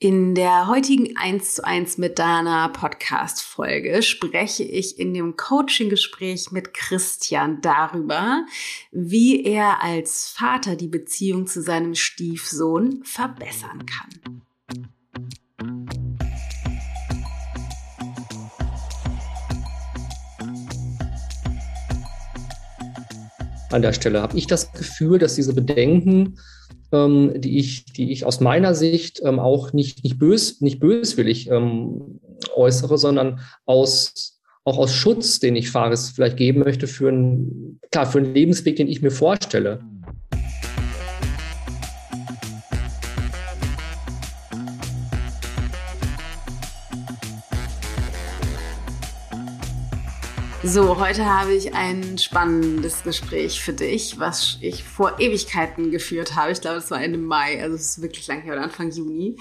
In der heutigen 1 zu 1 mit Dana Podcast Folge spreche ich in dem Coaching Gespräch mit Christian darüber, wie er als Vater die Beziehung zu seinem Stiefsohn verbessern kann. An der Stelle habe ich das Gefühl, dass diese Bedenken ähm, die, ich, die ich aus meiner Sicht ähm, auch nicht, nicht, bös, nicht böswillig ähm, äußere, sondern aus, auch aus Schutz, den ich Fares vielleicht geben möchte für einen, klar, für einen Lebensweg, den ich mir vorstelle. So, heute habe ich ein spannendes Gespräch für dich, was ich vor Ewigkeiten geführt habe. Ich glaube, es war Ende Mai, also es ist wirklich lang her oder Anfang Juni.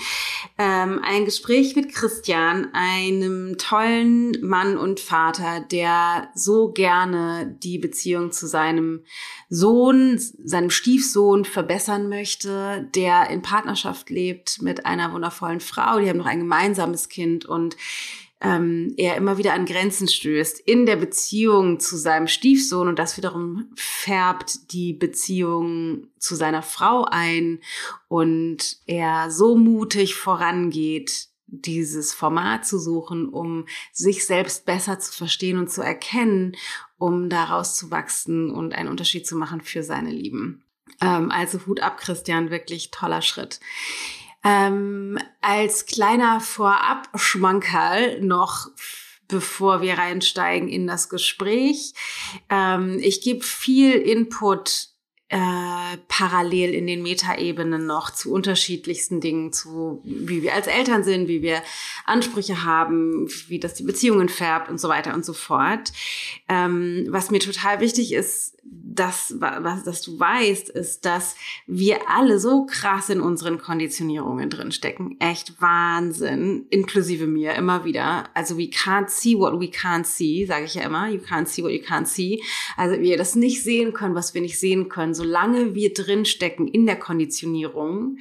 Ähm, ein Gespräch mit Christian, einem tollen Mann und Vater, der so gerne die Beziehung zu seinem Sohn, seinem Stiefsohn verbessern möchte, der in Partnerschaft lebt mit einer wundervollen Frau. Die haben noch ein gemeinsames Kind und ähm, er immer wieder an Grenzen stößt in der Beziehung zu seinem Stiefsohn und das wiederum färbt die Beziehung zu seiner Frau ein und er so mutig vorangeht, dieses Format zu suchen, um sich selbst besser zu verstehen und zu erkennen, um daraus zu wachsen und einen Unterschied zu machen für seine Lieben. Ähm, also Hut ab, Christian, wirklich toller Schritt. Ähm, als kleiner Vorab-Schmankerl noch bevor wir reinsteigen in das Gespräch. Ähm, ich gebe viel Input äh, parallel in den Metaebenen noch zu unterschiedlichsten Dingen, zu wie wir als Eltern sind, wie wir Ansprüche haben, wie das die Beziehungen färbt und so weiter und so fort. Ähm, was mir total wichtig ist, das, was, dass du weißt, ist, dass wir alle so krass in unseren Konditionierungen drinstecken. Echt Wahnsinn. Inklusive mir immer wieder. Also we can't see what we can't see, sage ich ja immer. You can't see what you can't see. Also wir das nicht sehen können, was wir nicht sehen können. Solange wir drinstecken in der Konditionierung,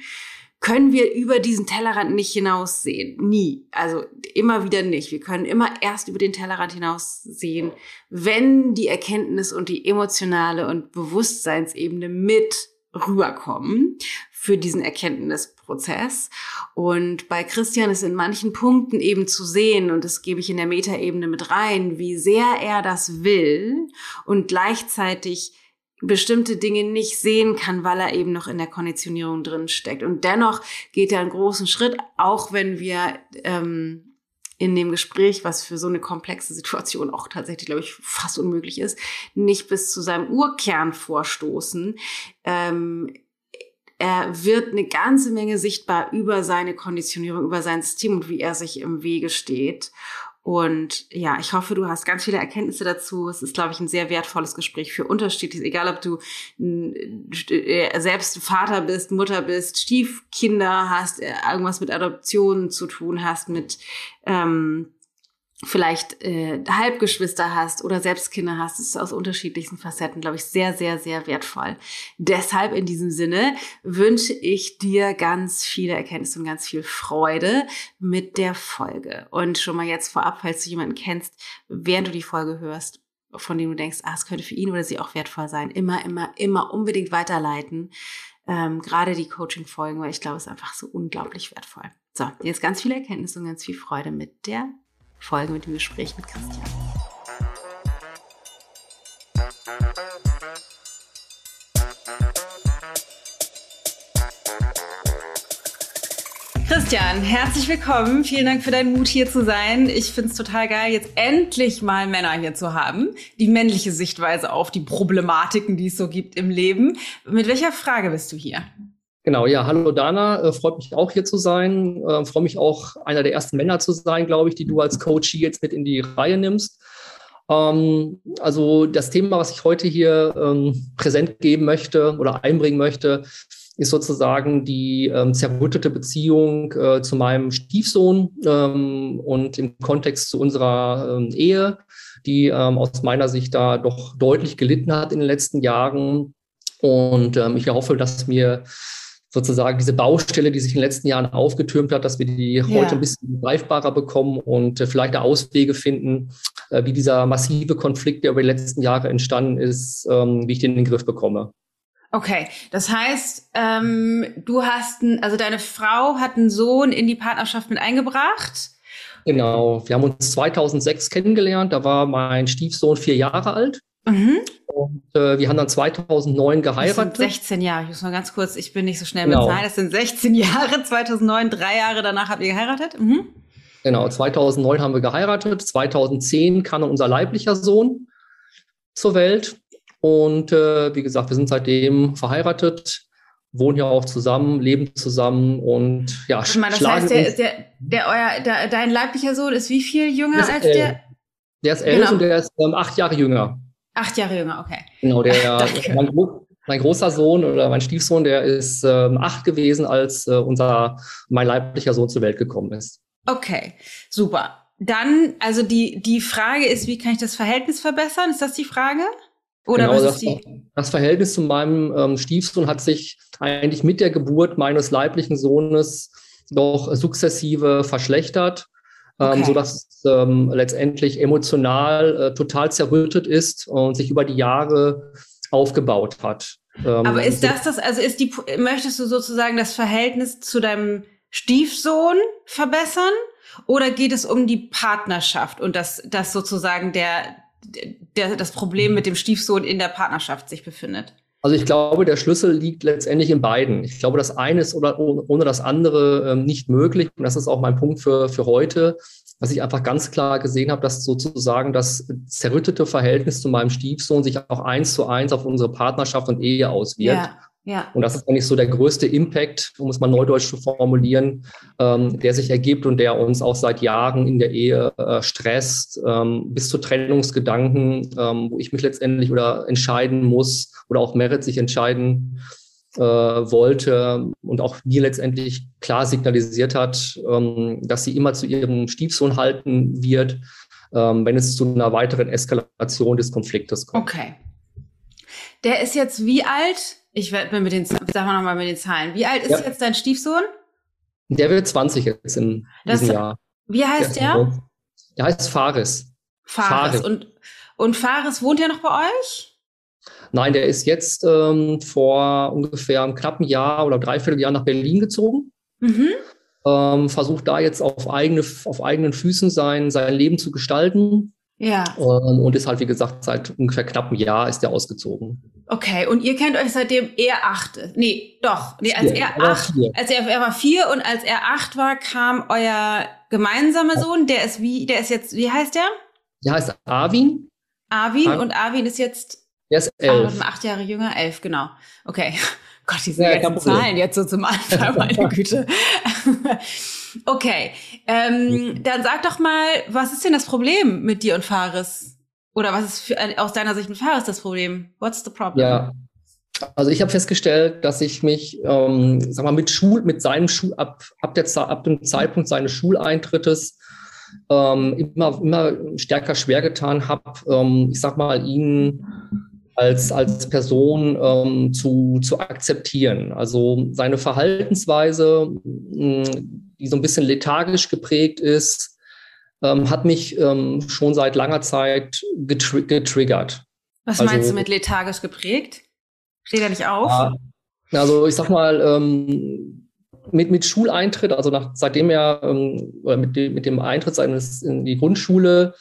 können wir über diesen Tellerrand nicht hinaussehen. Nie. Also immer wieder nicht. Wir können immer erst über den Tellerrand hinaussehen, wenn die Erkenntnis und die emotionale und Bewusstseinsebene mit rüberkommen für diesen Erkenntnisprozess. Und bei Christian ist in manchen Punkten eben zu sehen, und das gebe ich in der Metaebene mit rein, wie sehr er das will und gleichzeitig bestimmte Dinge nicht sehen kann, weil er eben noch in der Konditionierung drin steckt. Und dennoch geht er einen großen Schritt, auch wenn wir ähm, in dem Gespräch, was für so eine komplexe Situation auch tatsächlich, glaube ich, fast unmöglich ist, nicht bis zu seinem Urkern vorstoßen. Ähm, er wird eine ganze Menge sichtbar über seine Konditionierung, über sein System und wie er sich im Wege steht. Und ja, ich hoffe, du hast ganz viele Erkenntnisse dazu. Es ist, glaube ich, ein sehr wertvolles Gespräch für unterschiedliches, egal ob du äh, selbst Vater bist, Mutter bist, Stiefkinder hast, äh, irgendwas mit Adoption zu tun hast, mit ähm, vielleicht äh, Halbgeschwister hast oder selbst Kinder hast, ist aus unterschiedlichsten Facetten, glaube ich, sehr, sehr, sehr wertvoll. Deshalb in diesem Sinne wünsche ich dir ganz viele Erkenntnisse und ganz viel Freude mit der Folge. Und schon mal jetzt vorab, falls du jemanden kennst, während du die Folge hörst, von dem du denkst, ah, es könnte für ihn oder sie auch wertvoll sein, immer, immer, immer unbedingt weiterleiten. Ähm, gerade die Coaching-Folgen, weil ich glaube, es ist einfach so unglaublich wertvoll. So, jetzt ganz viele Erkenntnisse und ganz viel Freude mit der Folge mit dem Gespräch mit Christian. Christian, herzlich willkommen. Vielen Dank für deinen Mut, hier zu sein. Ich finde es total geil, jetzt endlich mal Männer hier zu haben. Die männliche Sichtweise auf die Problematiken, die es so gibt im Leben. Mit welcher Frage bist du hier? Genau, ja, hallo Dana, äh, freut mich auch hier zu sein. Äh, freue mich auch, einer der ersten Männer zu sein, glaube ich, die du als Coach jetzt mit in die Reihe nimmst. Ähm, also das Thema, was ich heute hier ähm, präsent geben möchte oder einbringen möchte, ist sozusagen die ähm, zerrüttete Beziehung äh, zu meinem Stiefsohn und im Kontext zu unserer Ehe, die aus meiner Sicht da doch deutlich gelitten hat in den letzten Jahren. Und ich hoffe, dass mir sozusagen diese Baustelle, die sich in den letzten Jahren aufgetürmt hat, dass wir die ja. heute ein bisschen greifbarer bekommen und äh, vielleicht Auswege finden, äh, wie dieser massive Konflikt, der über die letzten Jahre entstanden ist, ähm, wie ich den in den Griff bekomme. Okay, das heißt, ähm, du hast, ein, also deine Frau hat einen Sohn in die Partnerschaft mit eingebracht. Genau, wir haben uns 2006 kennengelernt, da war mein Stiefsohn vier Jahre alt. Mhm. Und äh, wir haben dann 2009 geheiratet. Das sind 16 Jahre, ich muss mal ganz kurz, ich bin nicht so schnell mit genau. Zahlen, das sind 16 Jahre, 2009, drei Jahre danach habt ihr geheiratet. Mhm. Genau, 2009 haben wir geheiratet, 2010 kam unser leiblicher Sohn zur Welt und äh, wie gesagt, wir sind seitdem verheiratet, wohnen ja auch zusammen, leben zusammen und ja, ich meine, das heißt, der, der, der, euer, der, dein leiblicher Sohn ist wie viel jünger als elf. der? Der ist elf genau. und der ist ähm, acht Jahre jünger. Acht Jahre jünger, okay. Genau, der, mein, mein, großer Sohn oder mein Stiefsohn, der ist ähm, acht gewesen, als äh, unser, mein leiblicher Sohn zur Welt gekommen ist. Okay, super. Dann, also die, die Frage ist, wie kann ich das Verhältnis verbessern? Ist das die Frage? Oder genau, was ist die? Das Verhältnis zu meinem ähm, Stiefsohn hat sich eigentlich mit der Geburt meines leiblichen Sohnes doch sukzessive verschlechtert okay. ähm, sodass es ähm, letztendlich emotional äh, total zerrüttet ist und sich über die Jahre aufgebaut hat. Ähm, Aber ist das das, also ist die, möchtest du sozusagen das Verhältnis zu deinem Stiefsohn verbessern? Oder geht es um die Partnerschaft und dass, dass sozusagen der, der, das Problem mit dem Stiefsohn in der Partnerschaft sich befindet? Also ich glaube, der Schlüssel liegt letztendlich in beiden. Ich glaube, das eine ist oder ohne das andere ähm, nicht möglich. Und das ist auch mein Punkt für, für heute, dass ich einfach ganz klar gesehen habe, dass sozusagen das zerrüttete Verhältnis zu meinem Stiefsohn sich auch eins zu eins auf unsere Partnerschaft und Ehe auswirkt. Ja. Ja. Und das ist eigentlich so der größte Impact, um es mal neudeutsch zu formulieren, ähm, der sich ergibt und der uns auch seit Jahren in der Ehe äh, stresst, ähm, bis zu Trennungsgedanken, ähm, wo ich mich letztendlich oder entscheiden muss oder auch Merit sich entscheiden äh, wollte und auch mir letztendlich klar signalisiert hat, ähm, dass sie immer zu ihrem Stiefsohn halten wird, ähm, wenn es zu einer weiteren Eskalation des Konfliktes kommt. Okay. Der ist jetzt wie alt? Ich werde mit den, sagen wir nochmal mit den Zahlen. Wie alt ist ja. jetzt dein Stiefsohn? Der wird 20 jetzt in das, diesem Jahr. Wie heißt der? Der, der heißt Faris. Faris. Faris. Und, und Faris wohnt ja noch bei euch? Nein, der ist jetzt ähm, vor ungefähr einem knappen Jahr oder dreiviertel Jahr nach Berlin gezogen. Mhm. Ähm, versucht da jetzt auf, eigene, auf eigenen Füßen sein, sein Leben zu gestalten. Ja. Ähm, und ist halt, wie gesagt, seit ungefähr knapp einem Jahr ist er ausgezogen. Okay, und ihr kennt euch seitdem er acht. Nee, doch. Nee, als er acht, als er, er war vier und als er acht war, kam euer gemeinsamer Sohn, der ist wie, der ist jetzt, wie heißt der? Der heißt Arvin. Arvin, Arvin. und Arvin ist jetzt der ist elf. acht Jahre jünger, elf, genau. Okay. Gott, diese ja, Zahlen jetzt so zum Anfang, meine Güte. Okay, ähm, dann sag doch mal, was ist denn das Problem mit dir und Faris? Oder was ist für, aus deiner Sicht mit Faris das Problem? What's the problem? Ja, also ich habe festgestellt, dass ich mich, ähm, sag mal, mit Schul, mit seinem Schul, ab, ab, der, ab dem Zeitpunkt seines Schuleintrittes ähm, immer, immer stärker schwer getan habe, ähm, ich sag mal, ihn als, als Person ähm, zu, zu akzeptieren. Also seine Verhaltensweise, die so ein bisschen lethargisch geprägt ist, ähm, hat mich ähm, schon seit langer Zeit getri getriggert. Was also, meinst du mit lethargisch geprägt? Steht er nicht auf? Ja, also ich sag mal, ähm, mit, mit Schuleintritt, also nach, seitdem er ähm, mit, dem, mit dem Eintritt seines in die Grundschule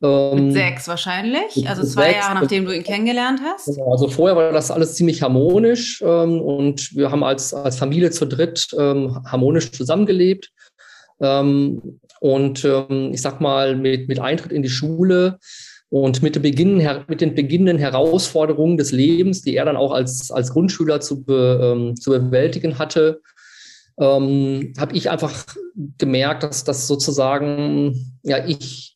mit sechs wahrscheinlich, also zwei sechs, Jahre nachdem du ihn kennengelernt hast. Genau, also vorher war das alles ziemlich harmonisch ähm, und wir haben als, als Familie zu dritt ähm, harmonisch zusammengelebt. Ähm, und ähm, ich sag mal, mit, mit Eintritt in die Schule und mit, Beginn, mit den beginnenden Herausforderungen des Lebens, die er dann auch als, als Grundschüler zu, be, ähm, zu bewältigen hatte, ähm, habe ich einfach gemerkt, dass das sozusagen, ja, ich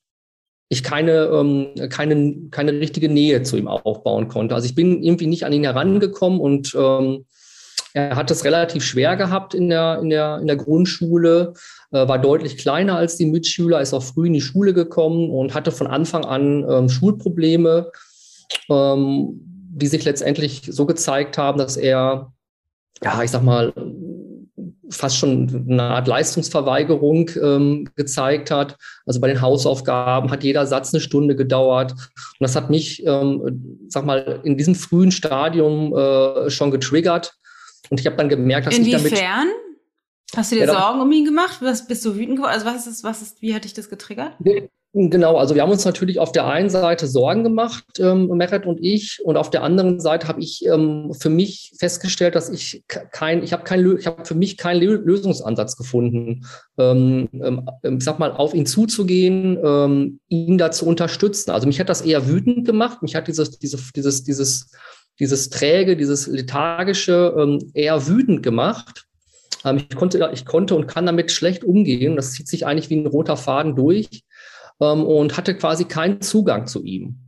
ich keine, ähm, keine, keine richtige Nähe zu ihm aufbauen konnte. Also ich bin irgendwie nicht an ihn herangekommen und ähm, er hat es relativ schwer gehabt in der, in der, in der Grundschule, äh, war deutlich kleiner als die Mitschüler, ist auch früh in die Schule gekommen und hatte von Anfang an ähm, Schulprobleme, ähm, die sich letztendlich so gezeigt haben, dass er, ja, ich sag mal, fast schon eine Art Leistungsverweigerung ähm, gezeigt hat. Also bei den Hausaufgaben hat jeder Satz eine Stunde gedauert. Und das hat mich, ähm, sag mal, in diesem frühen Stadium äh, schon getriggert. Und ich habe dann gemerkt, dass Inwiefern? ich damit. Hast du dir ja, Sorgen um ihn gemacht? Was bist du wütend geworden? Also was ist, was ist, wie hat dich das getriggert? Genau, also wir haben uns natürlich auf der einen Seite Sorgen gemacht, ähm, Meret und ich, und auf der anderen Seite habe ich ähm, für mich festgestellt, dass ich kein, ich habe kein, ich habe für mich keinen Lösungsansatz gefunden, ähm, ähm, ich sag mal, auf ihn zuzugehen, ähm, ihn da zu unterstützen. Also mich hat das eher wütend gemacht, mich hat dieses, dieses, dieses, dieses, dieses träge, dieses lethargische ähm, eher wütend gemacht. Ähm, ich konnte, ich konnte und kann damit schlecht umgehen. Das zieht sich eigentlich wie ein roter Faden durch ähm, und hatte quasi keinen Zugang zu ihm.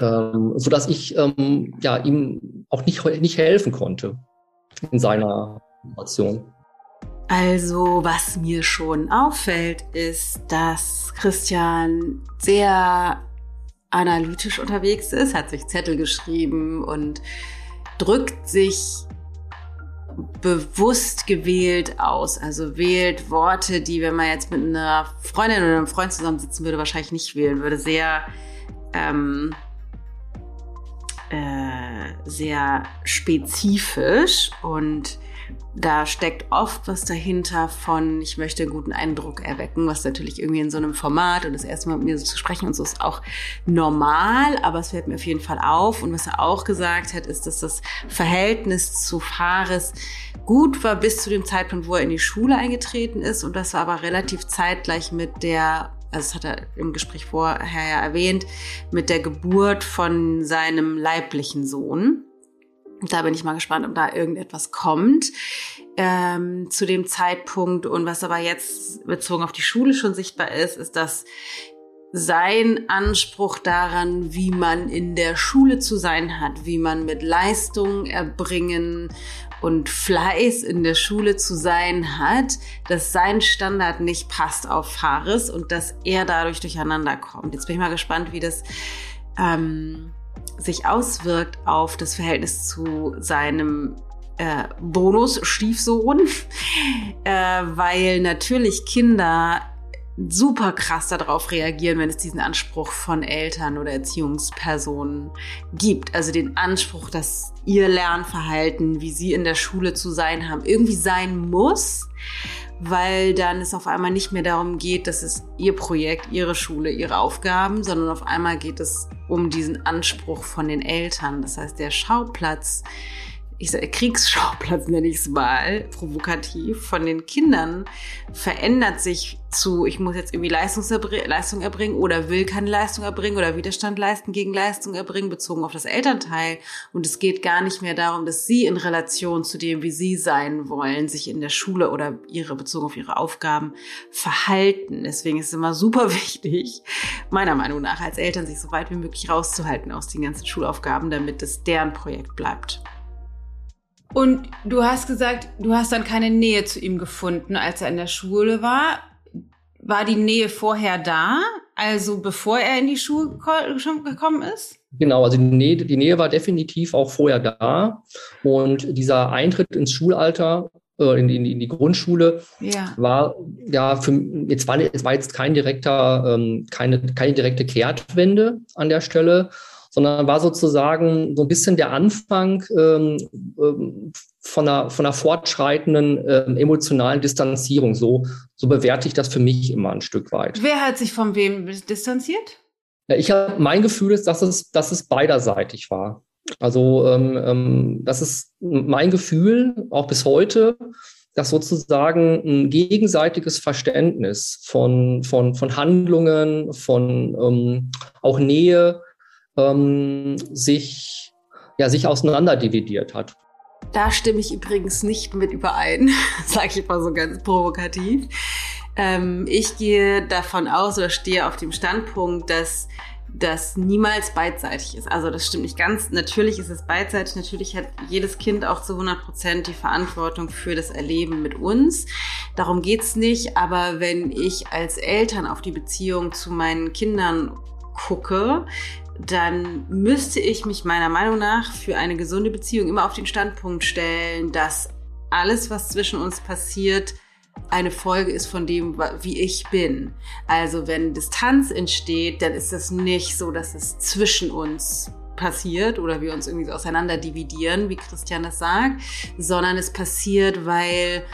Ähm, so dass ich ähm, ja, ihm auch nicht, nicht helfen konnte in seiner Situation. Also, was mir schon auffällt, ist, dass Christian sehr analytisch unterwegs ist, hat sich Zettel geschrieben und drückt sich bewusst gewählt aus. Also wählt Worte, die, wenn man jetzt mit einer Freundin oder einem Freund zusammensitzen würde, wahrscheinlich nicht wählen würde. Sehr, ähm, äh, sehr spezifisch und da steckt oft was dahinter von, ich möchte einen guten Eindruck erwecken, was natürlich irgendwie in so einem Format und das erste Mal mit mir so zu sprechen und so ist auch normal, aber es fällt mir auf jeden Fall auf. Und was er auch gesagt hat, ist, dass das Verhältnis zu Fares gut war bis zu dem Zeitpunkt, wo er in die Schule eingetreten ist und das war aber relativ zeitgleich mit der also das hat er im Gespräch vorher ja erwähnt, mit der Geburt von seinem leiblichen Sohn. Da bin ich mal gespannt, ob da irgendetwas kommt ähm, zu dem Zeitpunkt. Und was aber jetzt bezogen auf die Schule schon sichtbar ist, ist, dass sein Anspruch daran, wie man in der Schule zu sein hat, wie man mit Leistung erbringen und Fleiß in der Schule zu sein hat, dass sein Standard nicht passt auf Fares und dass er dadurch durcheinander kommt. Jetzt bin ich mal gespannt, wie das ähm, sich auswirkt auf das Verhältnis zu seinem äh, Bonus-Stiefsohn, äh, weil natürlich Kinder super krass darauf reagieren, wenn es diesen Anspruch von Eltern oder Erziehungspersonen gibt. Also den Anspruch, dass ihr Lernverhalten, wie sie in der Schule zu sein haben, irgendwie sein muss weil dann es auf einmal nicht mehr darum geht, dass es ihr Projekt, ihre Schule, ihre Aufgaben, sondern auf einmal geht es um diesen Anspruch von den Eltern. Das heißt, der Schauplatz ich sage, Kriegsschauplatz nenne ich es mal, provokativ, von den Kindern verändert sich zu, ich muss jetzt irgendwie Leistung erbringen oder will keine Leistung erbringen oder Widerstand leisten gegen Leistung erbringen, bezogen auf das Elternteil. Und es geht gar nicht mehr darum, dass sie in Relation zu dem, wie sie sein wollen, sich in der Schule oder ihre, bezogen auf ihre Aufgaben verhalten. Deswegen ist es immer super wichtig, meiner Meinung nach, als Eltern sich so weit wie möglich rauszuhalten aus den ganzen Schulaufgaben, damit es deren Projekt bleibt. Und du hast gesagt, du hast dann keine Nähe zu ihm gefunden, als er in der Schule war. War die Nähe vorher da, also bevor er in die Schule gekommen ist? Genau, also die Nähe, die Nähe war definitiv auch vorher da. Und dieser Eintritt ins Schulalter, äh, in, die, in die Grundschule, ja. war ja für jetzt war, es war jetzt kein direkter, ähm, keine, keine direkte Kehrtwende an der Stelle, sondern war sozusagen so ein bisschen der Anfang ähm, ähm, von, einer, von einer fortschreitenden ähm, emotionalen Distanzierung. So, so bewerte ich das für mich immer ein Stück weit. Wer hat sich von wem distanziert? Ja, ich habe mein Gefühl ist, dass es, dass es beiderseitig war. Also ähm, ähm, das ist mein Gefühl, auch bis heute, dass sozusagen ein gegenseitiges Verständnis von, von, von Handlungen, von ähm, auch Nähe ähm, sich, ja, sich auseinanderdividiert hat. Da stimme ich übrigens nicht mit überein, sage ich mal so ganz provokativ. Ähm, ich gehe davon aus oder stehe auf dem Standpunkt, dass das niemals beidseitig ist. Also das stimmt nicht ganz. Natürlich ist es beidseitig. Natürlich hat jedes Kind auch zu 100 Prozent die Verantwortung für das Erleben mit uns. Darum geht's nicht. Aber wenn ich als Eltern auf die Beziehung zu meinen Kindern gucke, dann müsste ich mich meiner Meinung nach für eine gesunde Beziehung immer auf den Standpunkt stellen, dass alles, was zwischen uns passiert, eine Folge ist von dem, wie ich bin. Also wenn Distanz entsteht, dann ist es nicht so, dass es zwischen uns passiert oder wir uns irgendwie so auseinander dividieren, wie Christian das sagt, sondern es passiert, weil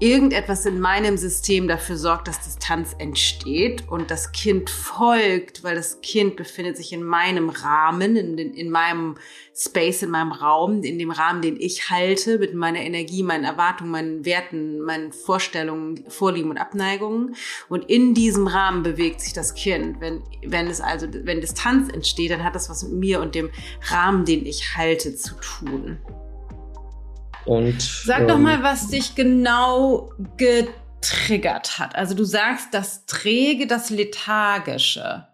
irgendetwas in meinem System dafür sorgt, dass Distanz entsteht und das Kind folgt, weil das Kind befindet sich in meinem Rahmen, in, in meinem Space, in meinem Raum, in dem Rahmen, den ich halte, mit meiner Energie, meinen Erwartungen, meinen Werten, meinen Vorstellungen, Vorlieben und Abneigungen. Und in diesem Rahmen bewegt sich das Kind. Wenn, wenn es also, wenn Distanz entsteht, dann hat das was mit mir und dem Rahmen, den ich halte, zu tun. Und, Sag ähm, doch mal, was dich genau getriggert hat. Also du sagst das Träge, das Lethargische.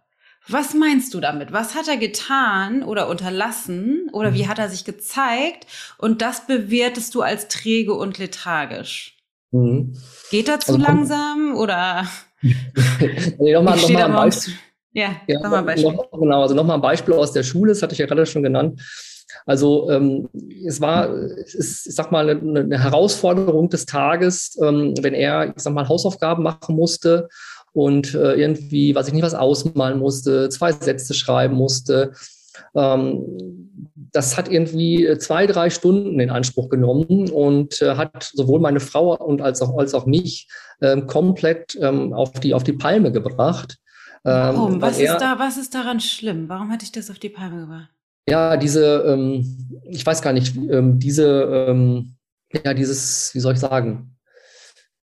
Was meinst du damit? Was hat er getan oder unterlassen oder wie mhm. hat er sich gezeigt? Und das bewertest du als träge und lethargisch. Mhm. Geht er zu also, langsam oder? nee, nochmal, noch mal ein Beispiel. Ja, ja noch mal ein Beispiel. Noch, genau, also nochmal ein Beispiel aus der Schule, das hatte ich ja gerade schon genannt. Also ähm, es war, es ist, ich sag mal, eine, eine Herausforderung des Tages, ähm, wenn er, ich sag mal, Hausaufgaben machen musste und äh, irgendwie, weiß ich nicht, was ausmalen musste, zwei Sätze schreiben musste. Ähm, das hat irgendwie zwei, drei Stunden in Anspruch genommen und äh, hat sowohl meine Frau und als auch, als auch mich ähm, komplett ähm, auf, die, auf die Palme gebracht. Warum? Was, er, ist da, was ist daran schlimm? Warum hatte ich das auf die Palme gebracht? Ja, diese, ähm, ich weiß gar nicht, ähm, diese, ähm, ja, dieses, wie soll ich sagen,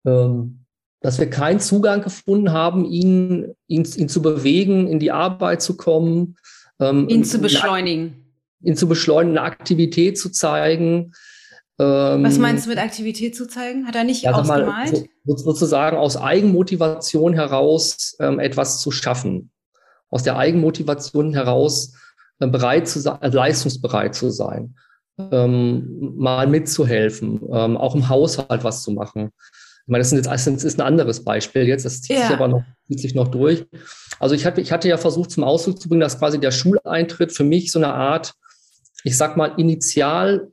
ähm, dass wir keinen Zugang gefunden haben, ihn, ihn, ihn zu bewegen, in die Arbeit zu kommen. Ähm, ihn zu beschleunigen. Ihn zu beschleunigen, eine Aktivität zu zeigen. Ähm, Was meinst du mit Aktivität zu zeigen? Hat er nicht ja, ausgemalt? Mal, so, sozusagen aus Eigenmotivation heraus ähm, etwas zu schaffen. Aus der Eigenmotivation heraus bereit zu sein, also leistungsbereit zu sein, ähm, mal mitzuhelfen, ähm, auch im Haushalt was zu machen. Ich meine, das, jetzt, das ist ein anderes Beispiel jetzt, das zieht ja. sich aber noch, zieht sich noch durch. Also ich hatte, ich hatte ja versucht zum Ausdruck zu bringen, dass quasi der Schuleintritt für mich so eine Art, ich sag mal, Initial,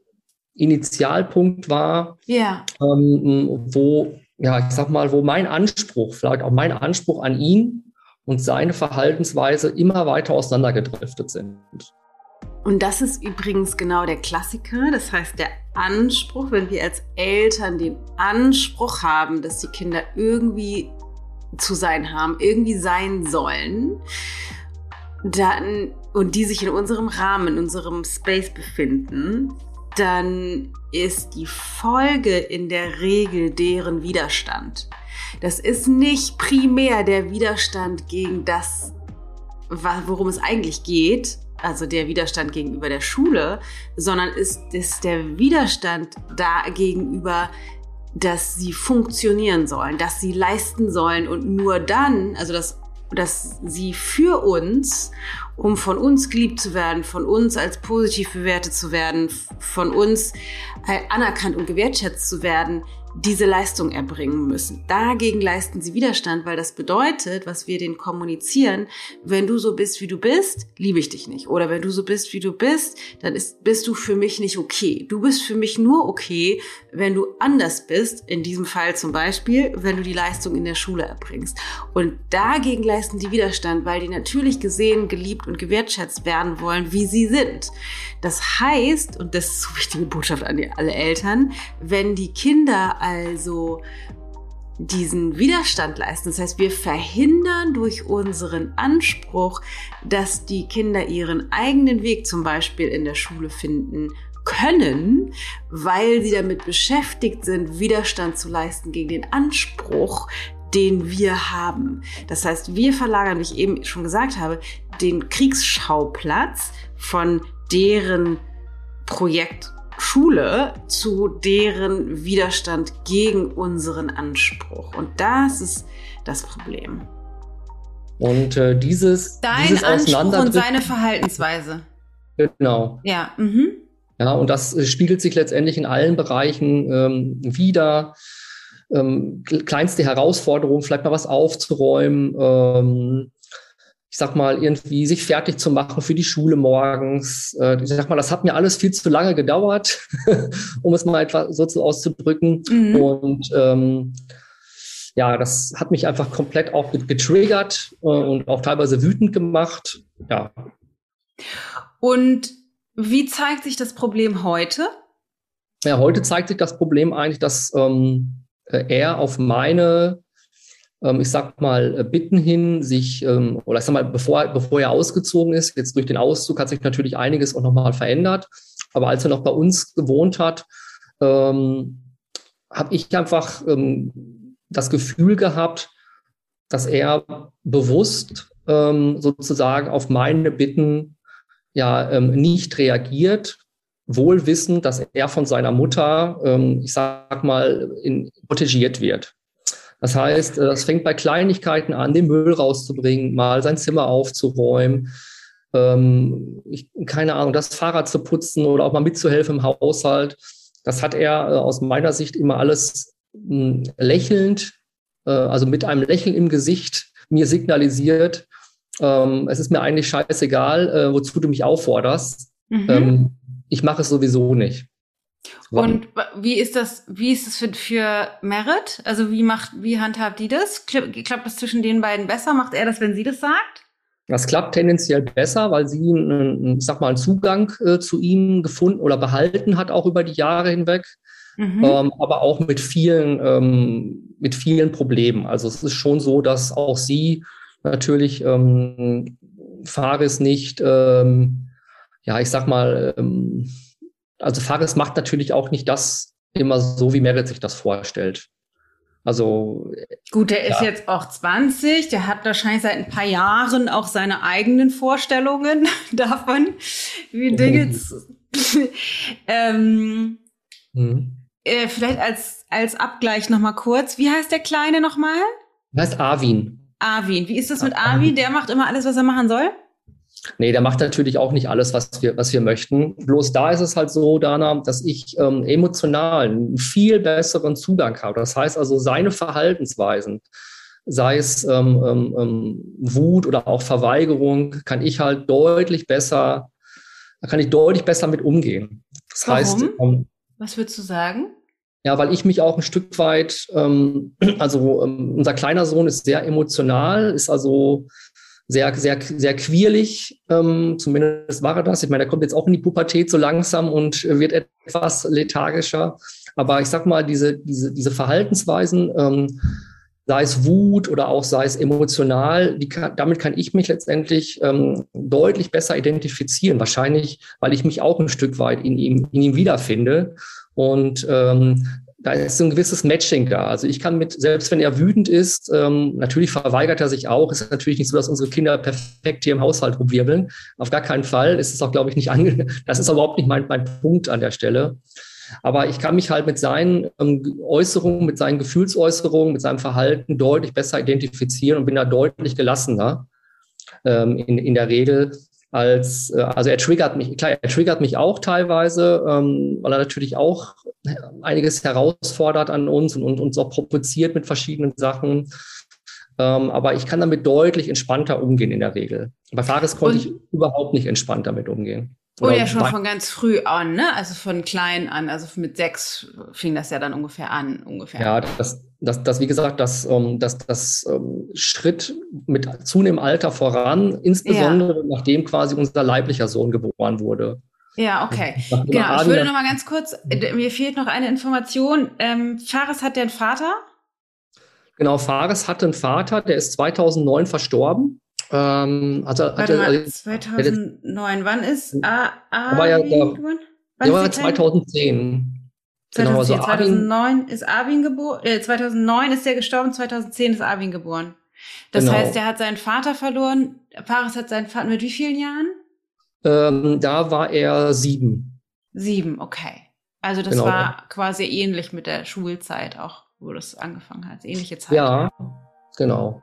Initialpunkt war, ja. ähm, wo, ja, ich sag mal, wo mein Anspruch, vielleicht auch mein Anspruch an ihn und seine Verhaltensweise immer weiter auseinandergedriftet sind. Und das ist übrigens genau der Klassiker. Das heißt, der Anspruch, wenn wir als Eltern den Anspruch haben, dass die Kinder irgendwie zu sein haben, irgendwie sein sollen, dann, und die sich in unserem Rahmen, in unserem Space befinden, dann ist die Folge in der Regel deren Widerstand. Das ist nicht primär der Widerstand gegen das, worum es eigentlich geht, also der Widerstand gegenüber der Schule, sondern ist, ist der Widerstand da gegenüber, dass sie funktionieren sollen, dass sie leisten sollen und nur dann, also dass, dass sie für uns, um von uns geliebt zu werden, von uns als positiv bewertet zu werden, von uns äh, anerkannt und gewertschätzt zu werden, diese Leistung erbringen müssen. Dagegen leisten sie Widerstand, weil das bedeutet, was wir denen kommunizieren, wenn du so bist, wie du bist, liebe ich dich nicht. Oder wenn du so bist, wie du bist, dann ist, bist du für mich nicht okay. Du bist für mich nur okay, wenn du anders bist, in diesem Fall zum Beispiel, wenn du die Leistung in der Schule erbringst. Und dagegen leisten die Widerstand, weil die natürlich gesehen, geliebt und gewertschätzt werden wollen, wie sie sind. Das heißt, und das ist so wichtige Botschaft an alle Eltern, wenn die Kinder also diesen Widerstand leisten. Das heißt, wir verhindern durch unseren Anspruch, dass die Kinder ihren eigenen Weg zum Beispiel in der Schule finden können, weil sie damit beschäftigt sind, Widerstand zu leisten gegen den Anspruch, den wir haben. Das heißt, wir verlagern, wie ich eben schon gesagt habe, den Kriegsschauplatz von deren Projekt Schule zu deren Widerstand gegen unseren Anspruch. Und das ist das Problem. Und äh, dieses, Dein dieses Anspruch und seine Verhaltensweise. Genau. Ja. Mhm. Ja, und das äh, spiegelt sich letztendlich in allen Bereichen ähm, wieder. Ähm, kleinste Herausforderung, vielleicht mal was aufzuräumen, ähm, ich sag mal, irgendwie sich fertig zu machen für die Schule morgens. Äh, ich sag mal, das hat mir alles viel zu lange gedauert, um es mal etwas so zu auszudrücken. Mhm. Und ähm, ja, das hat mich einfach komplett auch getriggert äh, und auch teilweise wütend gemacht. Ja. Und wie zeigt sich das Problem heute? Ja, heute zeigt sich das Problem eigentlich, dass ähm, er auf meine ich sag mal, äh, Bitten hin, sich, ähm, oder ich sag mal, bevor, bevor er ausgezogen ist, jetzt durch den Auszug hat sich natürlich einiges auch nochmal verändert. Aber als er noch bei uns gewohnt hat, ähm, habe ich einfach ähm, das Gefühl gehabt, dass er bewusst ähm, sozusagen auf meine Bitten ja ähm, nicht reagiert, wohl wissend, dass er von seiner Mutter, ähm, ich sag mal, in, protegiert wird. Das heißt, äh, das fängt bei Kleinigkeiten an, den Müll rauszubringen, mal sein Zimmer aufzuräumen, ähm, ich, keine Ahnung, das Fahrrad zu putzen oder auch mal mitzuhelfen im Haushalt. Das hat er äh, aus meiner Sicht immer alles mh, hm, lächelnd, äh, also mit einem Lächeln im Gesicht mir signalisiert. Ähm, es ist mir eigentlich scheißegal, äh, wozu du mich aufforderst. Mhm. Ähm, ich mache es sowieso nicht. Und wie ist das, wie ist es für, für Merit? Also wie macht, wie handhabt die das? Klappt das zwischen den beiden besser? Macht er das, wenn sie das sagt? Das klappt tendenziell besser, weil sie, einen, ich sag mal, einen Zugang äh, zu ihm gefunden oder behalten hat, auch über die Jahre hinweg. Mhm. Ähm, aber auch mit vielen, ähm, mit vielen Problemen. Also es ist schon so, dass auch sie natürlich ähm, Fares nicht, ähm, ja, ich sag mal, ähm, also Fares macht natürlich auch nicht das immer so, wie Merit sich das vorstellt. Also gut, der ja. ist jetzt auch 20, der hat wahrscheinlich seit ein paar Jahren auch seine eigenen Vorstellungen davon, wie Dinge. ähm, mhm. äh, vielleicht als als Abgleich noch mal kurz. Wie heißt der Kleine noch mal? Er heißt Arvin. Arvin. Wie ist das mit Arvin? Der macht immer alles, was er machen soll? Nee, der macht natürlich auch nicht alles, was wir, was wir möchten. Bloß da ist es halt so, Dana, dass ich ähm, emotional einen viel besseren Zugang habe. Das heißt also, seine Verhaltensweisen, sei es ähm, ähm, ähm Wut oder auch Verweigerung, kann ich halt deutlich besser, da kann ich deutlich besser mit umgehen. Das Warum? heißt, ähm, was würdest du sagen? Ja, weil ich mich auch ein Stück weit, ähm, also unser kleiner Sohn ist sehr emotional, ist also sehr, sehr, sehr quirlig. Ähm, zumindest war er das. Ich meine, er kommt jetzt auch in die Pubertät so langsam und wird etwas lethargischer. Aber ich sag mal, diese, diese, diese Verhaltensweisen, ähm, sei es Wut oder auch sei es emotional, kann, damit kann ich mich letztendlich ähm, deutlich besser identifizieren. Wahrscheinlich, weil ich mich auch ein Stück weit in ihm, in ihm wiederfinde. Und ähm, da ist ein gewisses Matching da. Also ich kann mit, selbst wenn er wütend ist, ähm, natürlich verweigert er sich auch. Es ist natürlich nicht so, dass unsere Kinder perfekt hier im Haushalt rumwirbeln. Auf gar keinen Fall. Es ist auch, glaube ich, nicht ange Das ist überhaupt nicht mein, mein Punkt an der Stelle. Aber ich kann mich halt mit seinen ähm, Äußerungen, mit seinen Gefühlsäußerungen, mit seinem Verhalten deutlich besser identifizieren und bin da deutlich gelassener ähm, in, in der Regel als, äh, also er triggert mich, klar, er triggert mich auch teilweise, ähm, weil er natürlich auch einiges herausfordert an uns und, und uns auch provoziert mit verschiedenen Sachen. Ähm, aber ich kann damit deutlich entspannter umgehen in der Regel. Bei Fares konnte und, ich überhaupt nicht entspannt damit umgehen. Und ja schon von ganz früh an, ne? Also von klein an, also mit sechs fing das ja dann ungefähr an, ungefähr. Ja, das, das, das wie gesagt, das, um, das, das um, Schritt mit zunehmendem Alter voran, insbesondere ja. nachdem quasi unser leiblicher Sohn geboren wurde. Ja, okay. Genau, ich würde noch mal ganz kurz, mir fehlt noch eine Information. Ähm, Fares hat der einen Vater? Genau, Fares hatte einen Vater, der ist 2009 verstorben. Ähm, also, Warte hatte, mal, also, 2009, wann ist A, A war ja der, der war 2010. 2010, genau, also 2009 Arvin, ist Arvin geboren, äh, 2009 ist er gestorben, 2010 ist Arvin geboren. Das genau. heißt, er hat seinen Vater verloren. Paris hat seinen Vater mit wie vielen Jahren? Ähm, da war er sieben. Sieben, okay. Also das genau. war quasi ähnlich mit der Schulzeit auch, wo das angefangen hat. Ähnliche Zeit. Ja, genau.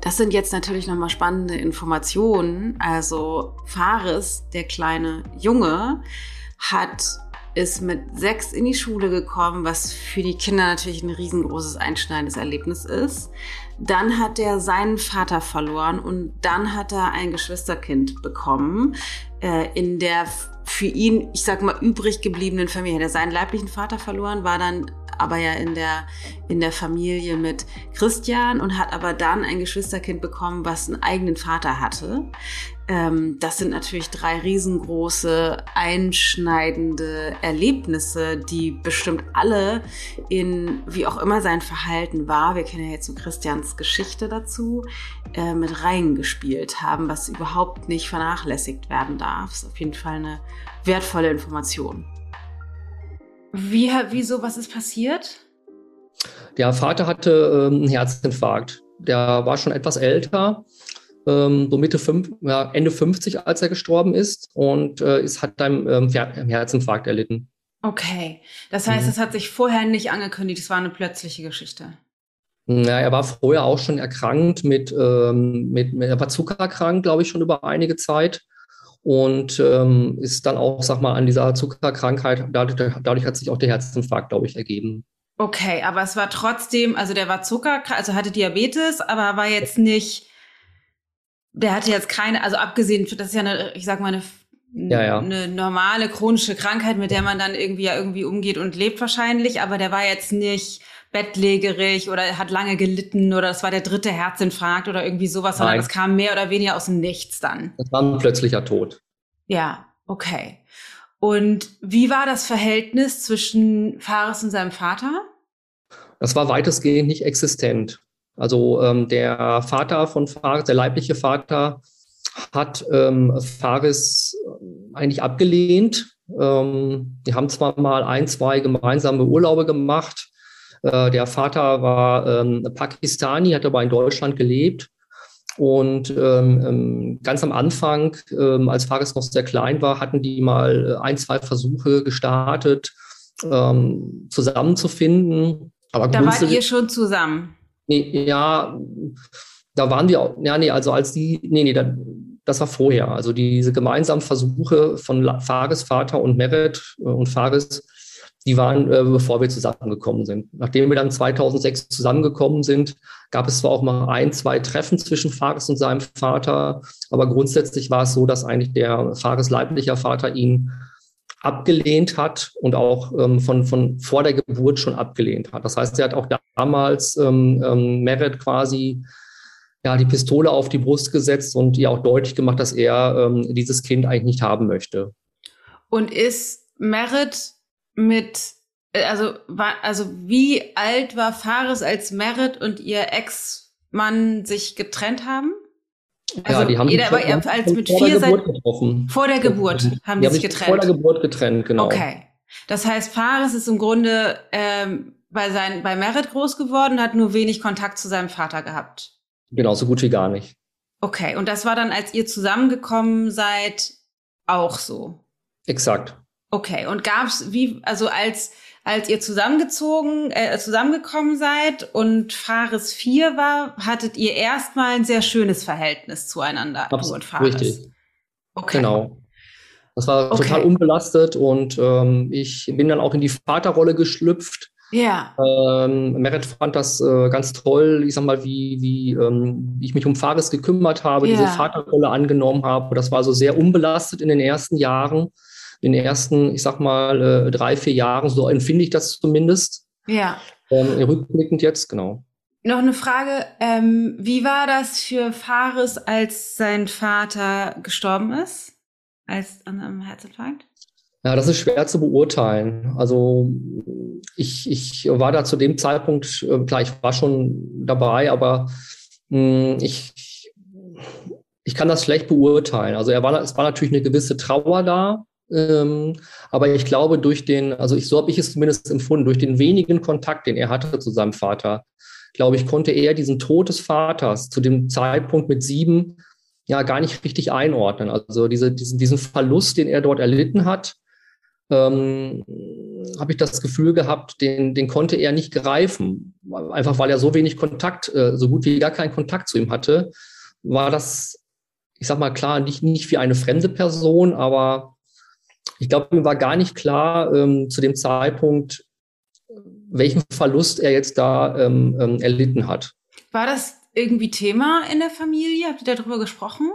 Das sind jetzt natürlich nochmal spannende Informationen. Also Fares, der kleine Junge, hat ist mit sechs in die Schule gekommen, was für die Kinder natürlich ein riesengroßes einschneidendes Erlebnis ist. Dann hat er seinen Vater verloren und dann hat er ein Geschwisterkind bekommen äh, in der für ihn, ich sag mal, übrig gebliebenen Familie. Er hat seinen leiblichen Vater verloren, war dann aber ja in der, in der Familie mit Christian und hat aber dann ein Geschwisterkind bekommen, was einen eigenen Vater hatte. Ähm, das sind natürlich drei riesengroße, einschneidende Erlebnisse, die bestimmt alle in, wie auch immer sein Verhalten war, wir kennen ja jetzt so Christians Geschichte dazu, äh, mit reingespielt haben, was überhaupt nicht vernachlässigt werden darf. Ist auf jeden Fall eine wertvolle Information. Wie, wieso, was ist passiert? Der Vater hatte ähm, einen Herzinfarkt. Der war schon etwas älter, ähm, so Mitte fünf, ja, Ende 50, als er gestorben ist und äh, ist, hat dann ähm, Herzinfarkt erlitten. Okay, das heißt, mhm. es hat sich vorher nicht angekündigt, es war eine plötzliche Geschichte. Ja, er war vorher auch schon erkrankt mit, ähm, mit, mit er war zuckerkrank, glaube ich, schon über einige Zeit und ähm, ist dann auch, sag mal, an dieser Zuckerkrankheit, dadurch, dadurch hat sich auch der Herzinfarkt, glaube ich, ergeben. Okay, aber es war trotzdem, also der war Zuckerkrank, also hatte Diabetes, aber war jetzt nicht, der hatte jetzt keine, also abgesehen, das ist ja eine, ich sag mal, eine, ja, ja. eine normale chronische Krankheit, mit der man dann irgendwie ja irgendwie umgeht und lebt wahrscheinlich, aber der war jetzt nicht bettlägerig oder hat lange gelitten oder das war der dritte Herzinfarkt oder irgendwie sowas, sondern das kam mehr oder weniger aus dem Nichts dann. Das war ein plötzlicher Tod. Ja, okay. Und wie war das Verhältnis zwischen Fares und seinem Vater? Das war weitestgehend nicht existent. Also ähm, der Vater von Fares, der leibliche Vater, hat ähm, Fares eigentlich abgelehnt. Ähm, die haben zwar mal ein, zwei gemeinsame Urlaube gemacht, äh, der Vater war ähm, Pakistani, hat aber in Deutschland gelebt. Und ähm, ähm, ganz am Anfang, ähm, als Fares noch sehr klein war, hatten die mal äh, ein, zwei Versuche gestartet, ähm, zusammenzufinden. Aber da wart ihr schon zusammen? Nee, ja, da waren wir, auch, ja, nee, also als die, nee, nee, da, das war vorher. Also diese gemeinsamen Versuche von Fares Vater und Meret äh, und Fares die waren, äh, bevor wir zusammengekommen sind. Nachdem wir dann 2006 zusammengekommen sind, gab es zwar auch mal ein, zwei Treffen zwischen Fares und seinem Vater, aber grundsätzlich war es so, dass eigentlich der Fares leiblicher Vater ihn abgelehnt hat und auch ähm, von, von vor der Geburt schon abgelehnt hat. Das heißt, er hat auch damals ähm, ähm, Meret quasi ja, die Pistole auf die Brust gesetzt und ihr auch deutlich gemacht, dass er ähm, dieses Kind eigentlich nicht haben möchte. Und ist Merit mit, äh, also, war, also wie alt war Fares, als Merit und ihr Ex-Mann sich getrennt haben? Also ja, die haben jeder, sich aber als mit vier der Geburt getroffen. Vor der Geburt haben die, die sich getrennt. Vor der Geburt getrennt, genau. Okay. Das heißt, Fares ist im Grunde ähm, bei, sein, bei Merit groß geworden, hat nur wenig Kontakt zu seinem Vater gehabt. Genau, so gut wie gar nicht. Okay, und das war dann, als ihr zusammengekommen seid, auch so. Exakt. Okay, und gab's wie, also als, als ihr zusammengezogen, äh, zusammengekommen seid und Fares 4 war, hattet ihr erstmal ein sehr schönes Verhältnis zueinander, Absolut, du und Fares. Richtig. Okay. Genau. Das war okay. total unbelastet und ähm, ich bin dann auch in die Vaterrolle geschlüpft. Ja. Ähm, Merit fand das äh, ganz toll, ich sag mal, wie, wie, ähm, ich mich um Fares gekümmert habe, ja. diese Vaterrolle angenommen habe. Das war so sehr unbelastet in den ersten Jahren in den ersten, ich sag mal, äh, drei, vier Jahren, so empfinde ich das zumindest. Ja. Ähm, rückblickend jetzt, genau. Noch eine Frage, ähm, wie war das für Fares, als sein Vater gestorben ist? Als an einem Herzinfarkt? Ja, das ist schwer zu beurteilen. Also ich, ich war da zu dem Zeitpunkt, äh, klar, ich war schon dabei, aber mh, hm, ich, ich kann das schlecht beurteilen. Also er war, es war natürlich eine gewisse Trauer da, aber ich glaube, durch den, also ich, so habe ich es zumindest empfunden, durch den wenigen Kontakt, den er hatte zu seinem Vater, glaube ich, konnte er diesen Tod des Vaters zu dem Zeitpunkt mit sieben ja gar nicht richtig einordnen. Also diese, diesen, diesen Verlust, den er dort erlitten hat, ähm, habe ich das Gefühl gehabt, den, den konnte er nicht greifen. Einfach weil er so wenig Kontakt, äh, so gut wie gar keinen Kontakt zu ihm hatte, war das, ich sag mal klar, nicht, nicht wie eine fremde Person, aber ich glaube, ihm war gar nicht klar ähm, zu dem Zeitpunkt, welchen Verlust er jetzt da ähm, ähm, erlitten hat. War das irgendwie Thema in der Familie? Habt ihr darüber gesprochen?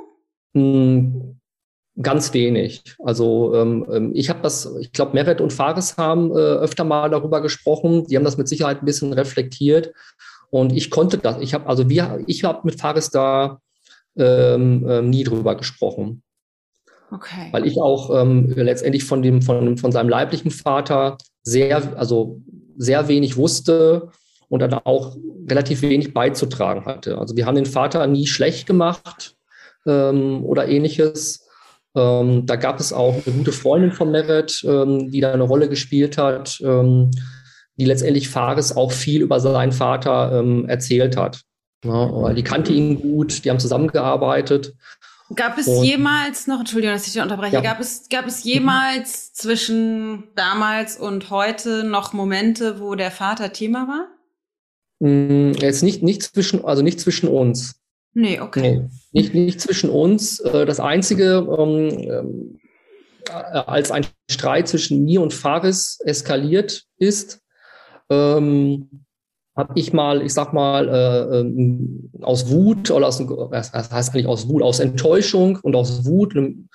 Hm, ganz wenig. Also ähm, ähm ich habe das, ich glaube, Meret und Fares haben äh, öfter mal darüber gesprochen. Die haben das mit Sicherheit ein bisschen reflektiert. Und ich konnte das. Ich habe, also wir, ich habe mit Fares da ähm, nie drüber gesprochen. Okay. Weil ich auch ähm, letztendlich von dem, von, von seinem leiblichen Vater sehr, also sehr wenig wusste und dann auch relativ wenig beizutragen hatte. Also wir haben den Vater nie schlecht gemacht ähm, oder ähnliches. Ähm, da gab es auch eine gute Freundin von Meret, ähm, die da eine Rolle gespielt hat, ähm, die letztendlich Fares auch viel über seinen Vater ähm, erzählt hat. Ja, die kannte ihn gut, die haben zusammengearbeitet. Gab es und, jemals noch, Entschuldigung, dass ich dich unterbreche, ja. gab, es, gab es jemals zwischen damals und heute noch Momente, wo der Vater Thema war? Mm, jetzt nicht, nicht zwischen, also nicht zwischen uns. Nee, okay. Nee, nicht, nicht zwischen uns. Äh, das Einzige, ähm, äh, als ein Streit zwischen mir und Faris eskaliert ist, ähm, habe ich mal, ich sag mal, äh, ähm, aus Wut oder aus, was heißt eigentlich aus Wut, aus Enttäuschung und aus Wut, ähm,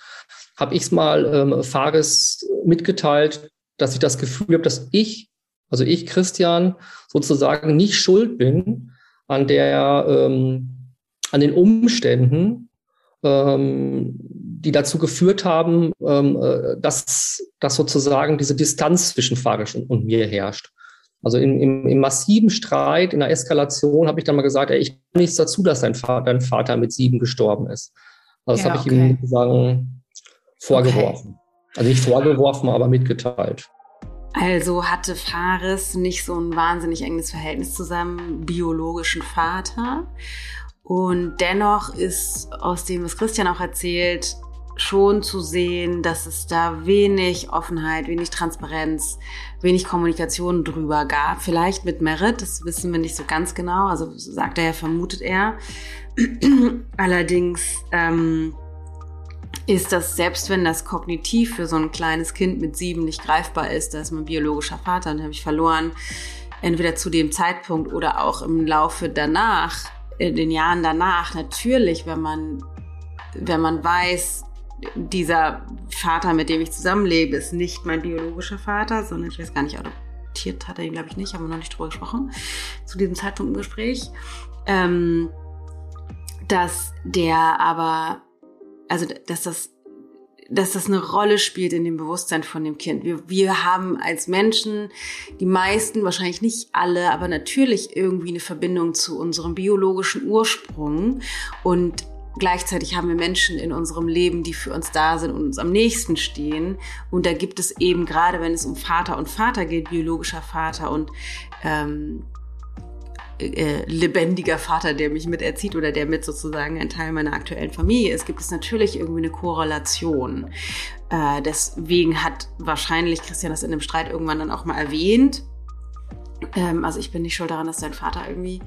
habe ich es mal ähm, Fares mitgeteilt, dass ich das Gefühl habe, dass ich, also ich, Christian, sozusagen nicht schuld bin an der, ähm, an den Umständen, ähm, die dazu geführt haben, ähm, äh, dass, dass sozusagen diese Distanz zwischen Fares und, und mir herrscht. Also im, im, im massiven Streit, in der Eskalation habe ich dann mal gesagt, ey, ich kann nichts dazu, dass dein Vater, dein Vater mit sieben gestorben ist. Also das ja, habe ich okay. ihm sozusagen vorgeworfen. Okay. Also nicht vorgeworfen, aber mitgeteilt. Also hatte Fares nicht so ein wahnsinnig enges Verhältnis zu seinem biologischen Vater. Und dennoch ist aus dem, was Christian auch erzählt, schon zu sehen, dass es da wenig Offenheit, wenig Transparenz, wenig Kommunikation drüber gab. Vielleicht mit Merit, das wissen wir nicht so ganz genau. Also sagt er ja, vermutet er. Allerdings ähm, ist das, selbst wenn das kognitiv für so ein kleines Kind mit sieben nicht greifbar ist, da ist mein biologischer Vater, den habe ich verloren, entweder zu dem Zeitpunkt oder auch im Laufe danach, in den Jahren danach, natürlich, wenn man wenn man weiß, dieser Vater, mit dem ich zusammenlebe, ist nicht mein biologischer Vater, sondern ich weiß gar nicht, adoptiert hat er ihn, glaube ich, nicht, haben wir noch nicht drüber gesprochen, zu diesem Zeitpunkt im Gespräch. Ähm, dass der aber, also dass das dass das eine Rolle spielt in dem Bewusstsein von dem Kind. Wir, wir haben als Menschen, die meisten, wahrscheinlich nicht alle, aber natürlich irgendwie eine Verbindung zu unserem biologischen Ursprung. Und Gleichzeitig haben wir Menschen in unserem Leben, die für uns da sind und uns am nächsten stehen. Und da gibt es eben gerade, wenn es um Vater und Vater geht, biologischer Vater und ähm, äh, lebendiger Vater, der mich mit erzieht oder der mit sozusagen ein Teil meiner aktuellen Familie ist, gibt es natürlich irgendwie eine Korrelation. Äh, deswegen hat wahrscheinlich Christian das in dem Streit irgendwann dann auch mal erwähnt ähm, also ich bin nicht schuld daran, dass dein Vater irgendwie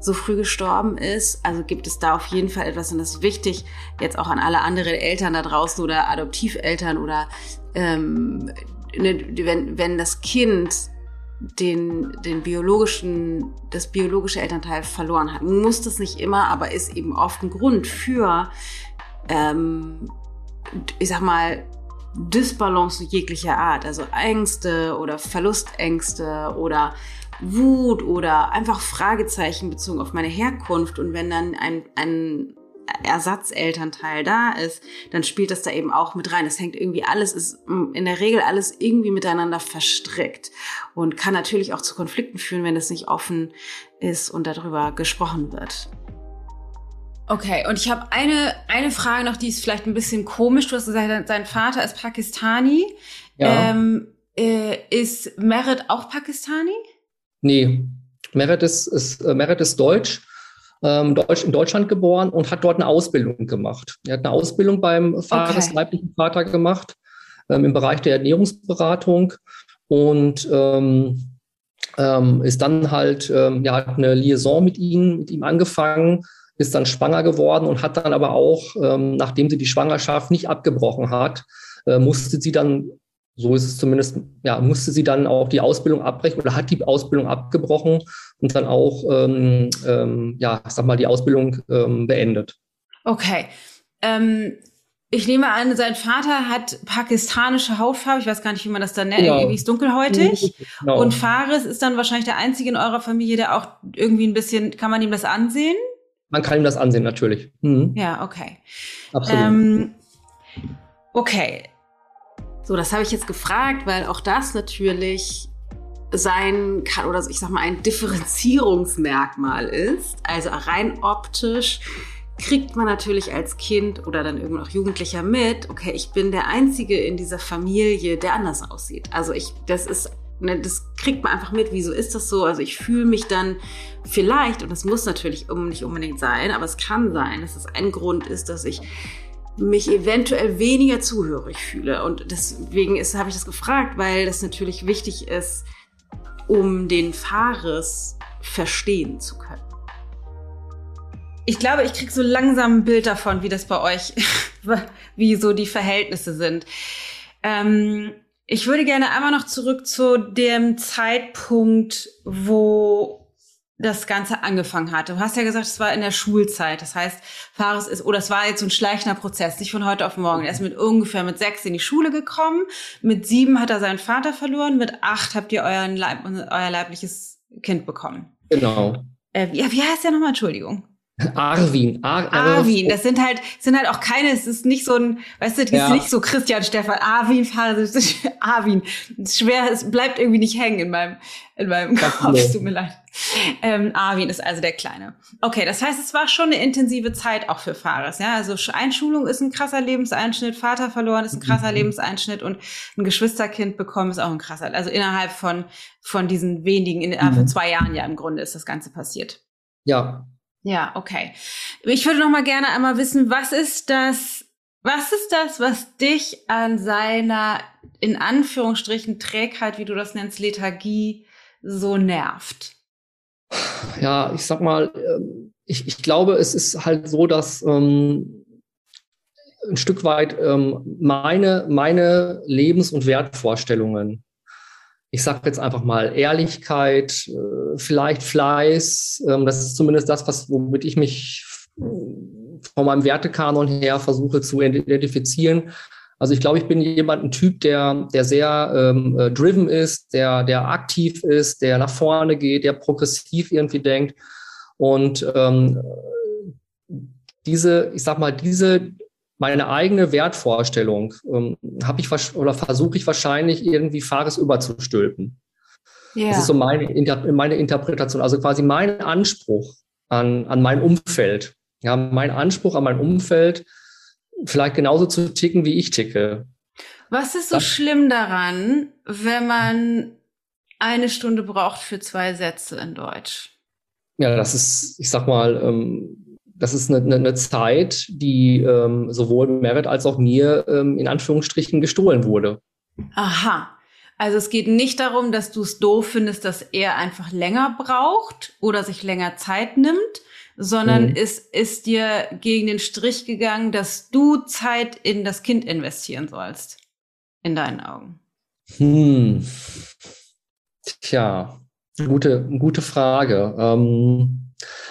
so früh gestorben ist. Also gibt es da auf jeden Fall etwas und das ist wichtig jetzt auch an alle anderen Eltern da draußen oder Adoptiveltern oder ähm, ne, wenn, wenn das Kind den, den biologischen, das biologische Elternteil verloren hat. Muss das nicht immer, aber ist eben oft ein Grund für, ähm, ich sag mal, Disbalance jeglicher Art, also Ängste oder Verlustängste oder Wut oder einfach Fragezeichen bezogen auf meine Herkunft. Und wenn dann ein, ein Ersatzelternteil da ist, dann spielt das da eben auch mit rein. Das hängt irgendwie alles, ist in der Regel alles irgendwie miteinander verstrickt und kann natürlich auch zu Konflikten führen, wenn es nicht offen ist und darüber gesprochen wird. Okay, und ich habe eine, eine Frage noch, die ist vielleicht ein bisschen komisch. Du hast gesagt, dein Vater ist Pakistani. Ja. Ähm, äh, ist Merit auch Pakistani? Nee, Merit ist, ist, äh, Merit ist Deutsch, ähm, Deutsch, in Deutschland geboren und hat dort eine Ausbildung gemacht. Er hat eine Ausbildung beim Vater, okay. leiblichen Vater gemacht ähm, im Bereich der Ernährungsberatung und ähm, ähm, ist dann halt, ähm, ja, hat eine Liaison mit ihm, mit ihm angefangen ist dann schwanger geworden und hat dann aber auch, ähm, nachdem sie die Schwangerschaft nicht abgebrochen hat, äh, musste sie dann so ist es zumindest, ja, musste sie dann auch die Ausbildung abbrechen oder hat die Ausbildung abgebrochen und dann auch, ähm, ähm, ja, sag mal, die Ausbildung ähm, beendet. Okay. Ähm, ich nehme an, sein Vater hat pakistanische Hautfarbe. Ich weiß gar nicht, wie man das dann nennt. Genau. Irgendwie ist dunkelhäutig. Genau. Und Faris ist dann wahrscheinlich der Einzige in eurer Familie, der auch irgendwie ein bisschen, kann man ihm das ansehen? Man kann ihm das ansehen, natürlich. Mhm. Ja, okay. Absolut. Ähm, okay. So, das habe ich jetzt gefragt, weil auch das natürlich sein kann oder ich sag mal ein Differenzierungsmerkmal ist. Also rein optisch kriegt man natürlich als Kind oder dann irgendwann auch Jugendlicher mit, okay, ich bin der Einzige in dieser Familie, der anders aussieht. Also ich, das ist, das kriegt man einfach mit, wieso ist das so? Also ich fühle mich dann vielleicht, und das muss natürlich nicht unbedingt sein, aber es kann sein, dass es ein Grund ist, dass ich mich eventuell weniger zuhörig fühle. Und deswegen habe ich das gefragt, weil das natürlich wichtig ist, um den Fares verstehen zu können. Ich glaube, ich kriege so langsam ein Bild davon, wie das bei euch, wie so die Verhältnisse sind. Ähm, ich würde gerne einmal noch zurück zu dem Zeitpunkt, wo das Ganze angefangen hatte. Du hast ja gesagt, es war in der Schulzeit. Das heißt, Fares ist, oder es war jetzt so ein schleichender Prozess, nicht von heute auf morgen. Er ist mit ungefähr mit sechs in die Schule gekommen. Mit sieben hat er seinen Vater verloren. Mit acht habt ihr euren Leib, euer leibliches Kind bekommen. Genau. Äh, wie, wie heißt der nochmal? Entschuldigung. Arwin. Ar Arwin. Das sind halt, sind halt auch keine, es ist nicht so ein, weißt du, das ja. ist nicht so Christian Stefan, Arwin, Arwin. Es ist schwer, es bleibt irgendwie nicht hängen in meinem, in meinem Kopf. Es tut mir leid. Ähm, Arwin ist also der Kleine. Okay, das heißt, es war schon eine intensive Zeit auch für Fares. Ja, also Einschulung ist ein krasser Lebenseinschnitt, Vater verloren ist ein krasser mhm. Lebenseinschnitt und ein Geschwisterkind bekommen ist auch ein krasser. Also innerhalb von, von diesen wenigen, innerhalb mhm. von zwei Jahren ja im Grunde ist das Ganze passiert. Ja, ja, okay. Ich würde noch mal gerne einmal wissen, was ist das, was ist das, was dich an seiner, in Anführungsstrichen, Trägheit, wie du das nennst, Lethargie, so nervt? Ja, ich sag mal, ähm, ich, ich glaube, es ist halt so, dass ähm, ein Stück weit ähm, meine, meine Lebens- und Wertvorstellungen ich sage jetzt einfach mal Ehrlichkeit, äh, vielleicht Fleiß. Ähm, das ist zumindest das, was, womit ich mich von meinem Wertekanon her versuche zu identifizieren. Also ich glaube, ich bin jemand, ein Typ, der, der sehr ähm, äh, driven ist, der, der aktiv ist, der nach vorne geht, der progressiv irgendwie denkt. Und ähm, diese, ich sag mal, diese meine eigene Wertvorstellung ähm, habe ich oder versuche ich wahrscheinlich irgendwie Fares überzustülpen. Yeah. Das ist so meine, Inter meine Interpretation, also quasi mein Anspruch an, an mein Umfeld. Ja, mein Anspruch an mein Umfeld, vielleicht genauso zu ticken, wie ich ticke. Was ist so das, schlimm daran, wenn man eine Stunde braucht für zwei Sätze in Deutsch? Ja, das ist, ich sag mal, ähm, das ist eine, eine Zeit, die ähm, sowohl Merit als auch mir ähm, in Anführungsstrichen gestohlen wurde. Aha. Also es geht nicht darum, dass du es doof findest, dass er einfach länger braucht oder sich länger Zeit nimmt, sondern mhm. es ist dir gegen den Strich gegangen, dass du Zeit in das Kind investieren sollst. In deinen Augen. Hm. Tja, gute, gute Frage. Ähm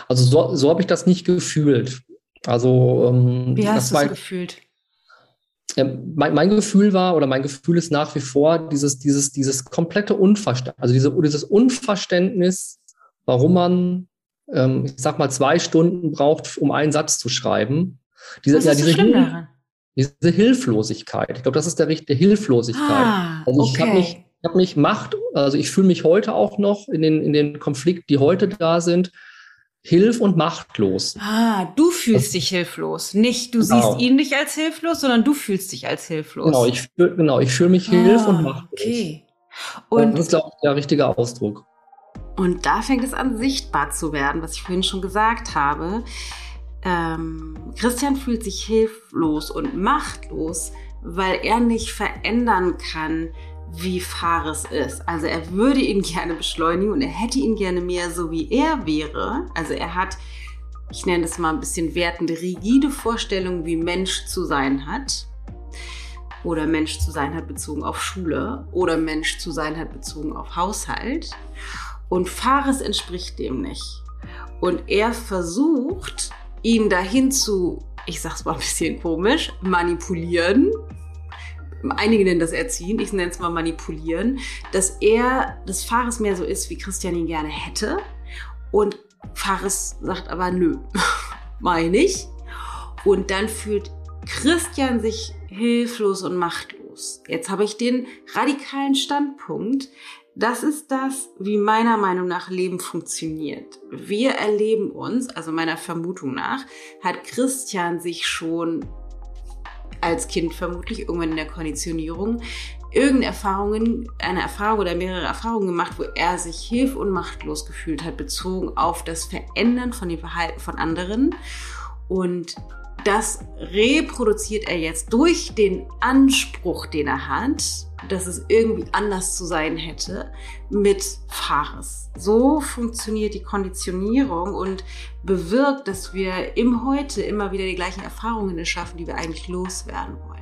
also so, so habe ich das nicht gefühlt. Also ähm, wie hast du es gefühlt? Ähm, mein, mein, Gefühl war oder mein Gefühl ist nach wie vor dieses dieses dieses komplette Unverständnis, also diese, dieses Unverständnis, warum man ähm, ich sag mal zwei Stunden braucht, um einen Satz zu schreiben. Diese, Was ist ja, diese, so schlimm daran? diese Hilflosigkeit. Ich glaube, das ist der richtige Hilflosigkeit. Ah, also ich okay. habe mich ich habe mich Macht, also ich fühle mich heute auch noch in den, in den Konflikten, die heute da sind, hilf- und machtlos. Ah, du fühlst das, dich hilflos. Nicht, du genau. siehst ihn nicht als hilflos, sondern du fühlst dich als hilflos. Genau, ich, fühl, genau, ich fühle mich ah, hilf- und machtlos. Okay. Und das ist, glaube ich, der richtige Ausdruck. Und da fängt es an, sichtbar zu werden, was ich vorhin schon gesagt habe. Ähm, Christian fühlt sich hilflos und machtlos, weil er nicht verändern kann, wie Fares ist. Also er würde ihn gerne beschleunigen und er hätte ihn gerne mehr so wie er wäre. Also er hat, ich nenne das mal ein bisschen wertende, rigide Vorstellungen, wie Mensch zu sein hat. oder Mensch zu sein hat bezogen auf Schule oder Mensch zu sein hat bezogen auf Haushalt. Und Fares entspricht dem nicht. Und er versucht, ihn dahin zu, ich sag's mal ein bisschen komisch, manipulieren. Einige nennen das Erziehen, ich nenne es mal manipulieren, dass er, dass Fares mehr so ist, wie Christian ihn gerne hätte. Und Fares sagt aber nö, meine ich. Und dann fühlt Christian sich hilflos und machtlos. Jetzt habe ich den radikalen Standpunkt. Das ist das, wie meiner Meinung nach Leben funktioniert. Wir erleben uns, also meiner Vermutung nach, hat Christian sich schon als Kind vermutlich irgendwann in der Konditionierung irgendeine Erfahrung oder mehrere Erfahrungen gemacht, wo er sich hilf- und machtlos gefühlt hat, bezogen auf das Verändern von dem Verhalten von anderen. Und das reproduziert er jetzt durch den Anspruch, den er hat, dass es irgendwie anders zu sein hätte, mit Fares. So funktioniert die Konditionierung und bewirkt, dass wir im Heute immer wieder die gleichen Erfahrungen erschaffen, die wir eigentlich loswerden wollen.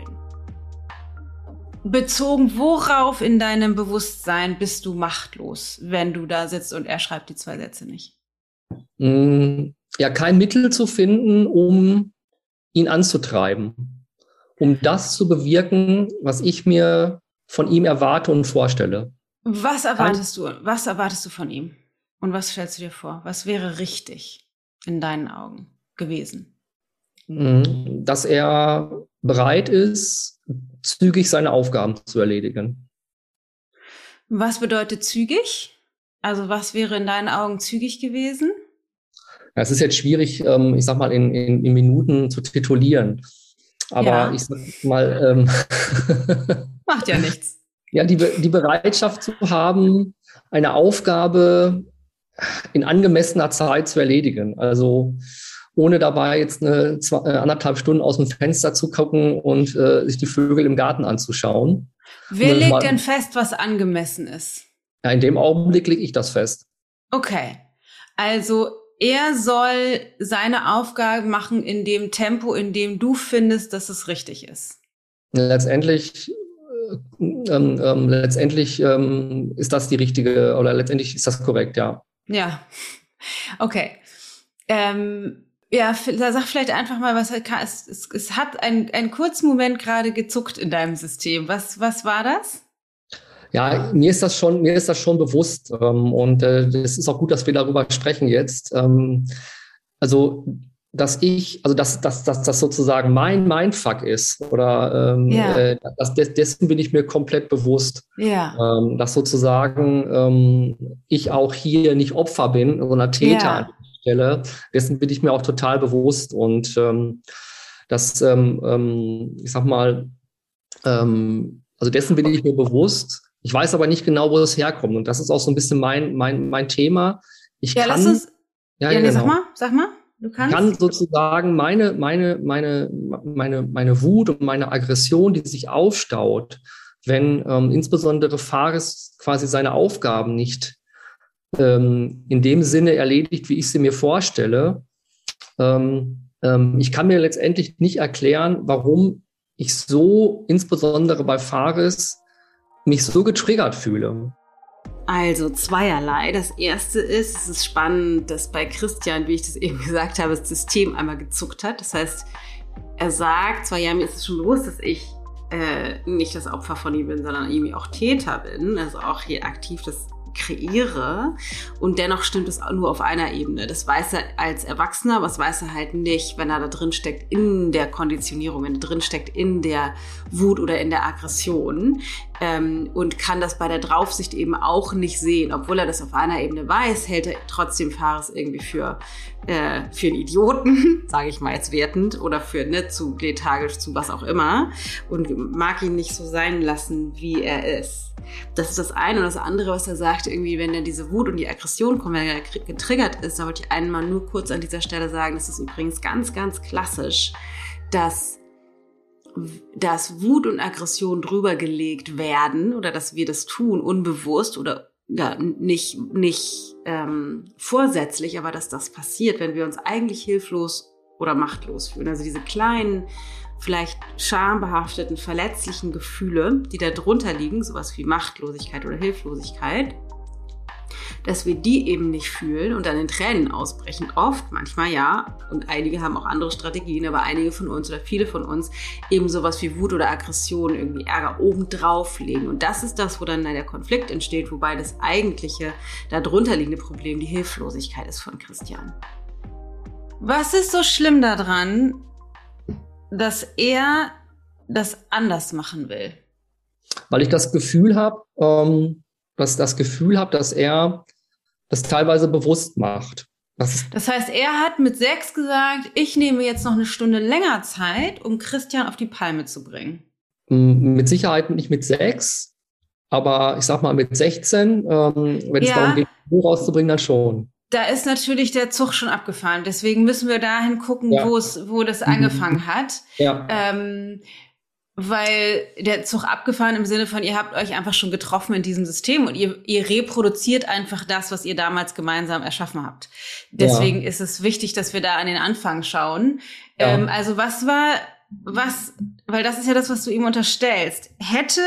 Bezogen worauf in deinem Bewusstsein bist du machtlos, wenn du da sitzt und er schreibt die zwei Sätze nicht? Mm, ja, kein Mittel zu finden, um ihn anzutreiben, um das zu bewirken, was ich mir von ihm erwarte und vorstelle. Was erwartest du? Was erwartest du von ihm? Und was stellst du dir vor? Was wäre richtig in deinen Augen gewesen? Mm, dass er bereit ist, zügig seine Aufgaben zu erledigen. Was bedeutet zügig? Also was wäre in deinen Augen zügig gewesen? Es ist jetzt schwierig, ähm, ich sag mal, in, in, in Minuten zu titulieren. Aber ja. ich sag mal. Ähm, Macht ja nichts. Ja, die, die Bereitschaft zu haben, eine Aufgabe in angemessener Zeit zu erledigen. Also ohne dabei jetzt eine zwei, äh, anderthalb Stunden aus dem Fenster zu gucken und äh, sich die Vögel im Garten anzuschauen. Wer legt denn fest, was angemessen ist? Ja, in dem Augenblick lege ich das fest. Okay. Also er soll seine Aufgabe machen in dem Tempo, in dem du findest, dass es richtig ist. Letztendlich, äh, ähm, ähm, letztendlich ähm, ist das die richtige oder letztendlich ist das korrekt, ja. Ja. Okay. Ähm, ja, sag vielleicht einfach mal, was es, es, es hat einen kurzen Moment gerade gezuckt in deinem System. Was, was war das? Ja, mir ist das schon, mir ist das schon bewusst. Ähm, und äh, es ist auch gut, dass wir darüber sprechen jetzt. Ähm, also, dass ich, also dass, dass, dass das sozusagen mein Mindfuck ist oder ähm, ja. äh, das, dessen bin ich mir komplett bewusst. Ja. Ähm, dass sozusagen ähm, ich auch hier nicht Opfer bin, sondern Täter ja. Stelle. Dessen bin ich mir auch total bewusst und ähm, das, ähm, ähm, ich sag mal, ähm, also dessen bin ich mir bewusst. Ich weiß aber nicht genau, wo es herkommt und das ist auch so ein bisschen mein, mein, mein Thema. Ich ja, kann, lass uns, ja, ja, nee, genau. sag mal, sag mal. Du kannst. kann sozusagen meine, meine, meine, meine, meine Wut und meine Aggression, die sich aufstaut, wenn ähm, insbesondere Fares quasi seine Aufgaben nicht ähm, in dem Sinne erledigt, wie ich sie mir vorstelle. Ähm, ähm, ich kann mir letztendlich nicht erklären, warum ich so, insbesondere bei Fares, mich so getriggert fühle. Also zweierlei. Das erste ist, es ist spannend, dass bei Christian, wie ich das eben gesagt habe, das System einmal gezuckt hat. Das heißt, er sagt zwar, ja, mir ist es schon bewusst, dass ich äh, nicht das Opfer von ihm bin, sondern irgendwie auch Täter bin, also auch hier aktiv das kreiere und dennoch stimmt es nur auf einer Ebene. Das weiß er als Erwachsener, was weiß er halt nicht, wenn er da drin steckt in der Konditionierung, wenn er drin steckt in der Wut oder in der Aggression ähm, und kann das bei der Draufsicht eben auch nicht sehen. Obwohl er das auf einer Ebene weiß, hält er trotzdem Fares irgendwie für, äh, für einen Idioten, sage ich mal jetzt wertend, oder für ne, zu lethargisch, zu was auch immer und mag ihn nicht so sein lassen, wie er ist. Das ist das eine. Und das andere, was er sagt, irgendwie, wenn er diese Wut und die Aggression kommt, wenn er getriggert ist, da wollte ich einmal nur kurz an dieser Stelle sagen, das ist übrigens ganz, ganz klassisch, dass dass Wut und Aggression drüber gelegt werden oder dass wir das tun, unbewusst oder ja, nicht, nicht ähm, vorsätzlich, aber dass das passiert, wenn wir uns eigentlich hilflos oder machtlos fühlen. Also diese kleinen vielleicht schambehafteten, verletzlichen Gefühle, die da drunter liegen, sowas wie Machtlosigkeit oder Hilflosigkeit, dass wir die eben nicht fühlen und dann in Tränen ausbrechen. Oft, manchmal ja. Und einige haben auch andere Strategien, aber einige von uns oder viele von uns eben sowas wie Wut oder Aggression, irgendwie Ärger obendrauf legen. Und das ist das, wo dann der Konflikt entsteht, wobei das eigentliche, darunter liegende Problem die Hilflosigkeit ist von Christian. Was ist so schlimm daran, dass er das anders machen will? Weil ich das Gefühl habe, ähm, dass das Gefühl habe, dass er das teilweise bewusst macht. Das, das, heißt, er hat mit sechs gesagt, ich nehme jetzt noch eine Stunde länger Zeit, um Christian auf die Palme zu bringen. Mit Sicherheit nicht mit sechs, aber ich sag mal mit 16, ähm, wenn ja. es darum geht, rauszubringen, dann schon. Da ist natürlich der Zug schon abgefahren. Deswegen müssen wir dahin gucken, ja. wo es, wo das angefangen hat. Ja. Ähm, weil der Zug abgefahren im Sinne von, ihr habt euch einfach schon getroffen in diesem System und ihr, ihr reproduziert einfach das, was ihr damals gemeinsam erschaffen habt. Deswegen ja. ist es wichtig, dass wir da an den Anfang schauen. Ja. Ähm, also was war, was, weil das ist ja das, was du ihm unterstellst. Hätte,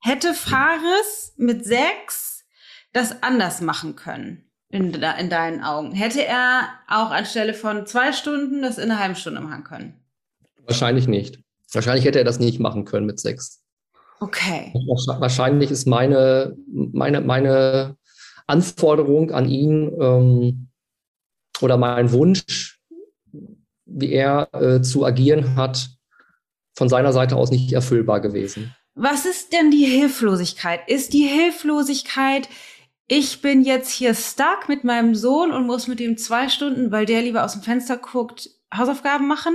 hätte Fares mit sechs das anders machen können? In, in deinen Augen. Hätte er auch anstelle von zwei Stunden das in einer halben Stunde machen können? Wahrscheinlich nicht. Wahrscheinlich hätte er das nicht machen können mit sechs. Okay. Wahrscheinlich ist meine, meine, meine Anforderung an ihn ähm, oder mein Wunsch, wie er äh, zu agieren hat, von seiner Seite aus nicht erfüllbar gewesen. Was ist denn die Hilflosigkeit? Ist die Hilflosigkeit, ich bin jetzt hier stuck mit meinem Sohn und muss mit ihm zwei Stunden, weil der lieber aus dem Fenster guckt, Hausaufgaben machen?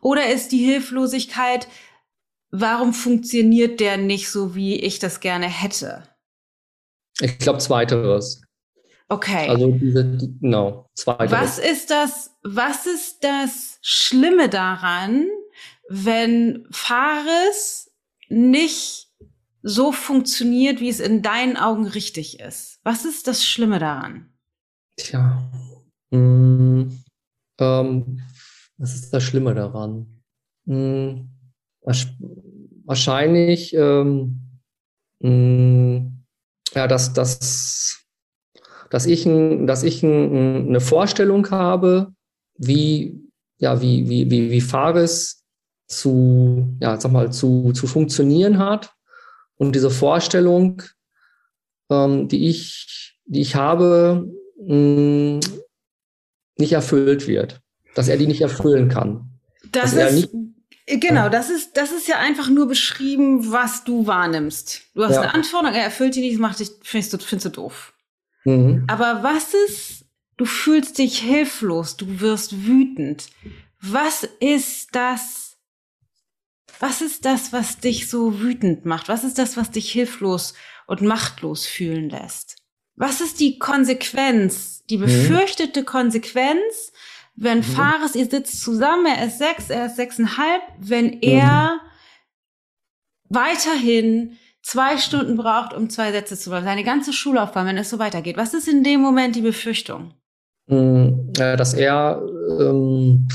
Oder ist die Hilflosigkeit, warum funktioniert der nicht so, wie ich das gerne hätte? Ich glaube, zweiteres. Okay. Also diese, genau, zweiteres. Was ist das, was ist das Schlimme daran, wenn Fares nicht so funktioniert, wie es in deinen Augen richtig ist? Was ist das Schlimme daran? Tja. Mh, mm, ähm, was ist das Schlimme daran? Hm, wahrscheinlich, ähm, hm, ja, dass, dass, dass ich, dass ich ein, eine Vorstellung habe, wie, ja, wie, wie, wie, wie Fares zu, ja, sag mal, zu, zu funktionieren hat. Und diese Vorstellung, ähm, die ich, die ich habe, mh, hm, nicht erfüllt wird dass er die nicht erfüllen kann. Das ist, nicht, genau, das ist, das ist ja einfach nur beschrieben, was du wahrnimmst. Du hast ja. eine Anforderung, er erfüllt die nicht, macht dich, findest du, findest du doof. Mhm. Aber was ist, du fühlst dich hilflos, du wirst wütend. Was ist das, was ist das, was dich so wütend macht? Was ist das, was dich hilflos und machtlos fühlen lässt? Was ist die Konsequenz, die mhm. befürchtete mhm. Konsequenz wenn mhm. Fares, ihr sitzt zusammen, er ist sechs, er ist sechseinhalb, wenn er mhm. weiterhin zwei Stunden braucht, um zwei Sätze zu machen, seine ganze Schullaufbahn, wenn es so weitergeht, was ist in dem Moment die Befürchtung? Mhm, dass er, ähm,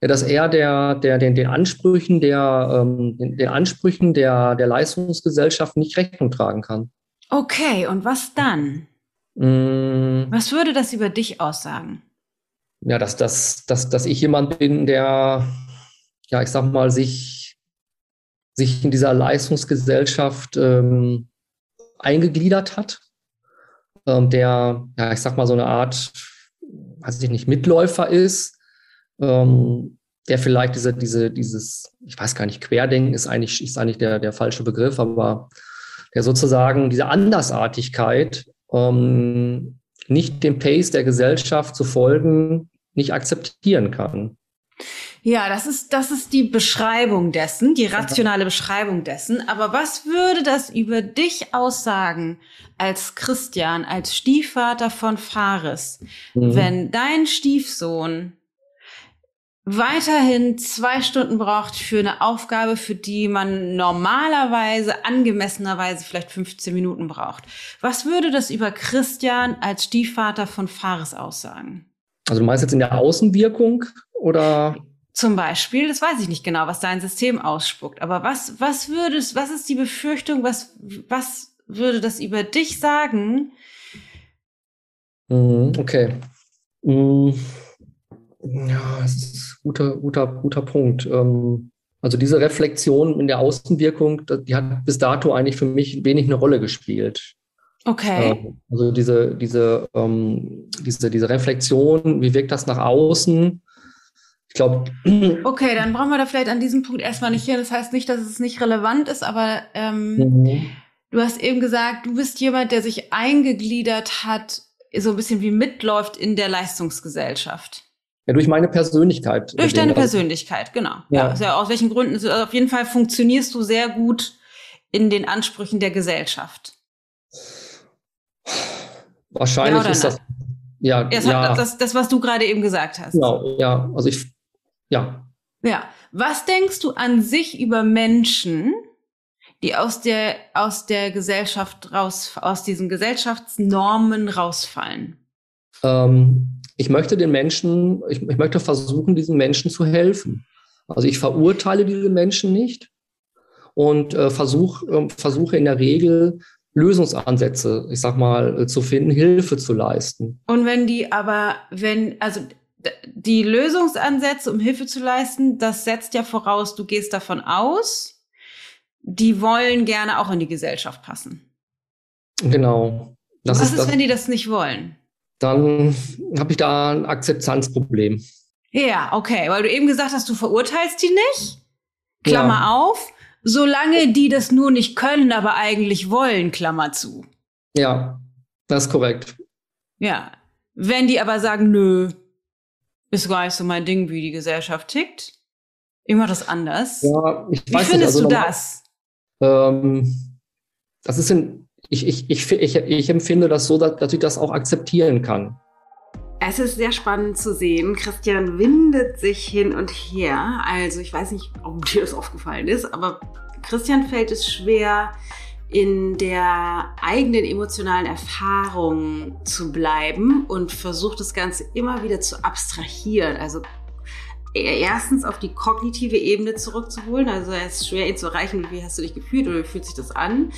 dass er der, der, den, den Ansprüchen der, ähm, den, den Ansprüchen der, der Leistungsgesellschaft nicht Rechnung tragen kann. Okay, und was dann? Mhm. Was würde das über dich aussagen? Ja, dass, dass, dass, dass ich jemand bin, der, ja, ich sag mal, sich, sich in dieser Leistungsgesellschaft ähm, eingegliedert hat, ähm, der, ja, ich sag mal, so eine Art, weiß ich nicht, Mitläufer ist, ähm, der vielleicht diese, diese, dieses, ich weiß gar nicht, Querdenken ist eigentlich, ist eigentlich der, der falsche Begriff, aber der sozusagen diese Andersartigkeit ähm, nicht dem Pace der Gesellschaft zu folgen, nicht akzeptieren kann. Ja, das ist, das ist die Beschreibung dessen, die rationale Beschreibung dessen. Aber was würde das über dich aussagen als Christian, als Stiefvater von Fares, mhm. wenn dein Stiefsohn weiterhin zwei Stunden braucht für eine Aufgabe, für die man normalerweise, angemessenerweise vielleicht 15 Minuten braucht? Was würde das über Christian als Stiefvater von Fares aussagen? Also du meinst jetzt in der Außenwirkung oder? zum Beispiel, das weiß ich nicht genau, was dein System ausspuckt, aber was, was würdest, was ist die Befürchtung, was, was würde das über dich sagen? Mhm, okay. Mhm. Ja, das ist ein guter, guter, guter Punkt. Ähm, also diese Reflexion in der Außenwirkung, die hat bis dato eigentlich für mich wenig eine Rolle gespielt. Okay. Ähm, also diese, diese, ähm, diese, diese Reflexion, wie wirkt das nach außen? Ich glaube. Okay, dann brauchen wir da vielleicht an diesem Punkt erstmal nicht hin. Das heißt nicht, dass es nicht relevant ist, aber ähm, mhm. du hast eben gesagt, du bist jemand, der sich eingegliedert hat, so ein bisschen wie mitläuft in der Leistungsgesellschaft. Ja, durch meine Persönlichkeit. Durch deine Persönlichkeit, genau. Ja. ja. Also aus welchen Gründen? Also auf jeden Fall funktionierst du sehr gut in den Ansprüchen der Gesellschaft. Wahrscheinlich ja ist das. Ja, das, ja. Das, das, was du gerade eben gesagt hast. Genau, ja. Also ich, ja. Ja. Was denkst du an sich über Menschen, die aus der, aus der Gesellschaft raus, aus diesen Gesellschaftsnormen rausfallen? Ähm, ich möchte den Menschen, ich, ich möchte versuchen, diesen Menschen zu helfen. Also ich verurteile diese Menschen nicht und äh, versuch, äh, versuche in der Regel Lösungsansätze, ich sag mal, zu finden, Hilfe zu leisten. Und wenn die aber, wenn, also die Lösungsansätze, um Hilfe zu leisten, das setzt ja voraus, du gehst davon aus, die wollen gerne auch in die Gesellschaft passen. Genau. Das Was ist, ist wenn die das nicht wollen? Dann habe ich da ein Akzeptanzproblem. Ja, okay, weil du eben gesagt hast, du verurteilst die nicht. Klammer ja. auf. Solange die das nur nicht können, aber eigentlich wollen, Klammer zu. Ja, das ist korrekt. Ja. Wenn die aber sagen, nö, ist gar nicht so mein Ding, wie die Gesellschaft tickt. Ich mach das anders. Ja, ich wie weiß findest also du das? Ähm, das ist ein, ich, ich, ich, ich, ich empfinde das so, dass, dass ich das auch akzeptieren kann. Es ist sehr spannend zu sehen. Christian windet sich hin und her. Also ich weiß nicht, ob dir das aufgefallen ist, aber Christian fällt es schwer, in der eigenen emotionalen Erfahrung zu bleiben und versucht das Ganze immer wieder zu abstrahieren. Also erstens auf die kognitive Ebene zurückzuholen. Also es ist schwer, ihn zu erreichen, wie hast du dich gefühlt oder wie fühlt sich das an.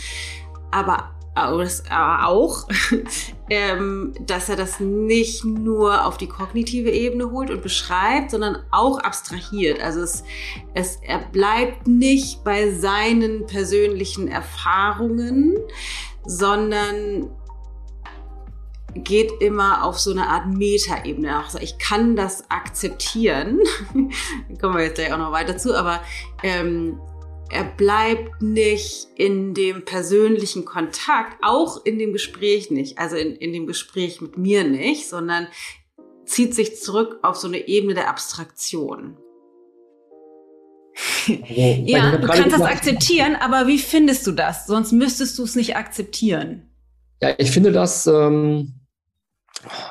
Aber auch, ähm, dass er das nicht nur auf die kognitive Ebene holt und beschreibt, sondern auch abstrahiert. Also es, es, er bleibt nicht bei seinen persönlichen Erfahrungen, sondern geht immer auf so eine Art Metaebene. Also ich kann das akzeptieren. kommen wir jetzt gleich auch noch weiter zu, aber ähm, er bleibt nicht in dem persönlichen Kontakt, auch in dem Gespräch nicht, also in, in dem Gespräch mit mir nicht, sondern zieht sich zurück auf so eine Ebene der Abstraktion. Also, ja, du kannst das akzeptieren, aber wie findest du das? Sonst müsstest du es nicht akzeptieren. Ja, ich finde das. Ähm,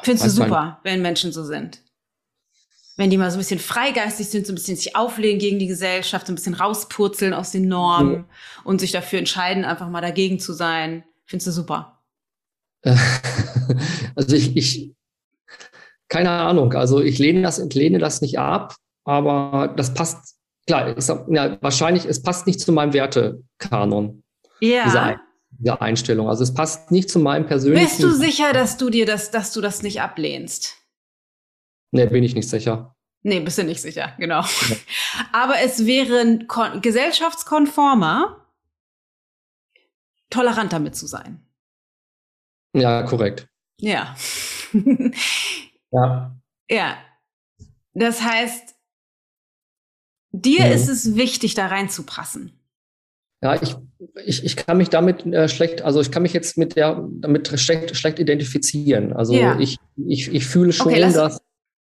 Findest du super, wenn Menschen so sind? Wenn die mal so ein bisschen freigeistig sind, so ein bisschen sich auflehnen gegen die Gesellschaft, so ein bisschen rauspurzeln aus den Normen ja. und sich dafür entscheiden, einfach mal dagegen zu sein. Findest du super? Also ich, ich, keine Ahnung, also ich lehne das, entlehne das nicht ab, aber das passt, klar, ist, ja, wahrscheinlich, es passt nicht zu meinem Wertekanon. Ja. Diese, diese Einstellung. Also es passt nicht zu meinem persönlichen. Bist du sicher, dass du dir das, dass du das nicht ablehnst? Nee, bin ich nicht sicher. Nee, bist du nicht sicher, genau. Ja. Aber es wäre gesellschaftskonformer, tolerant damit zu sein. Ja, korrekt. Ja. ja. Ja. Das heißt, dir mhm. ist es wichtig, da reinzupassen. Ja, ich, ich, ich kann mich damit äh, schlecht, also ich kann mich jetzt mit der damit schlecht, schlecht identifizieren. Also ja. ich, ich, ich fühle schon, okay, dass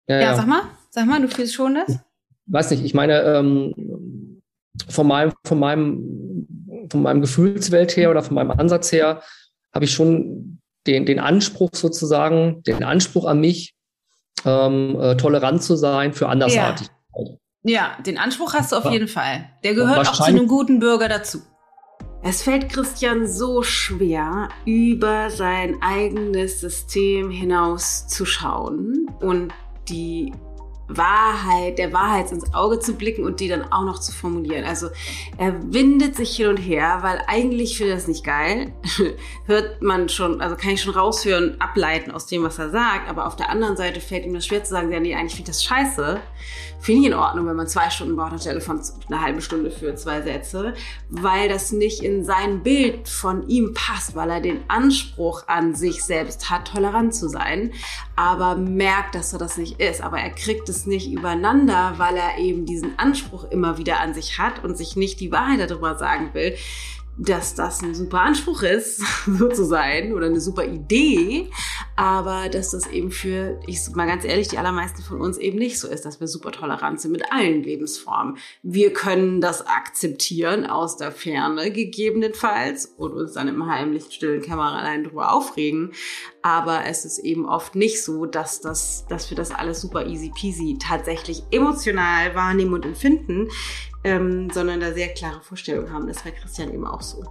ja, ja, sag mal, sag mal, du fühlst schon das? Weiß nicht, ich meine, ähm, von, meinem, von, meinem, von meinem Gefühlswelt her oder von meinem Ansatz her habe ich schon den, den Anspruch sozusagen, den Anspruch an mich, ähm, äh, tolerant zu sein für andersartig. Ja. ja, den Anspruch hast du auf jeden Fall. Der gehört auch zu einem guten Bürger dazu. Es fällt Christian so schwer, über sein eigenes System hinaus zu schauen und die Wahrheit, der Wahrheit ins Auge zu blicken und die dann auch noch zu formulieren. Also er windet sich hin und her, weil eigentlich finde er das nicht geil. Hört man schon, also kann ich schon raushören, ableiten aus dem, was er sagt. Aber auf der anderen Seite fällt ihm das schwer zu sagen, ja, nee, eigentlich finde ich das scheiße. Finde ich in Ordnung, wenn man zwei Stunden braucht anstelle von einer halben Stunde für zwei Sätze, weil das nicht in sein Bild von ihm passt, weil er den Anspruch an sich selbst hat, tolerant zu sein, aber merkt, dass er das nicht ist. Aber er kriegt es nicht übereinander, weil er eben diesen Anspruch immer wieder an sich hat und sich nicht die Wahrheit darüber sagen will dass das ein super Anspruch ist, so zu sein oder eine super Idee, aber dass das eben für, ich sag mal ganz ehrlich, die allermeisten von uns eben nicht so ist, dass wir super tolerant sind mit allen Lebensformen. Wir können das akzeptieren aus der Ferne gegebenenfalls und uns dann im heimlichen, stillen Kämmerer allein drüber aufregen, aber es ist eben oft nicht so, dass das, dass wir das alles super easy peasy tatsächlich emotional wahrnehmen und empfinden ähm, sondern da sehr klare Vorstellungen haben. Das war Christian eben auch so.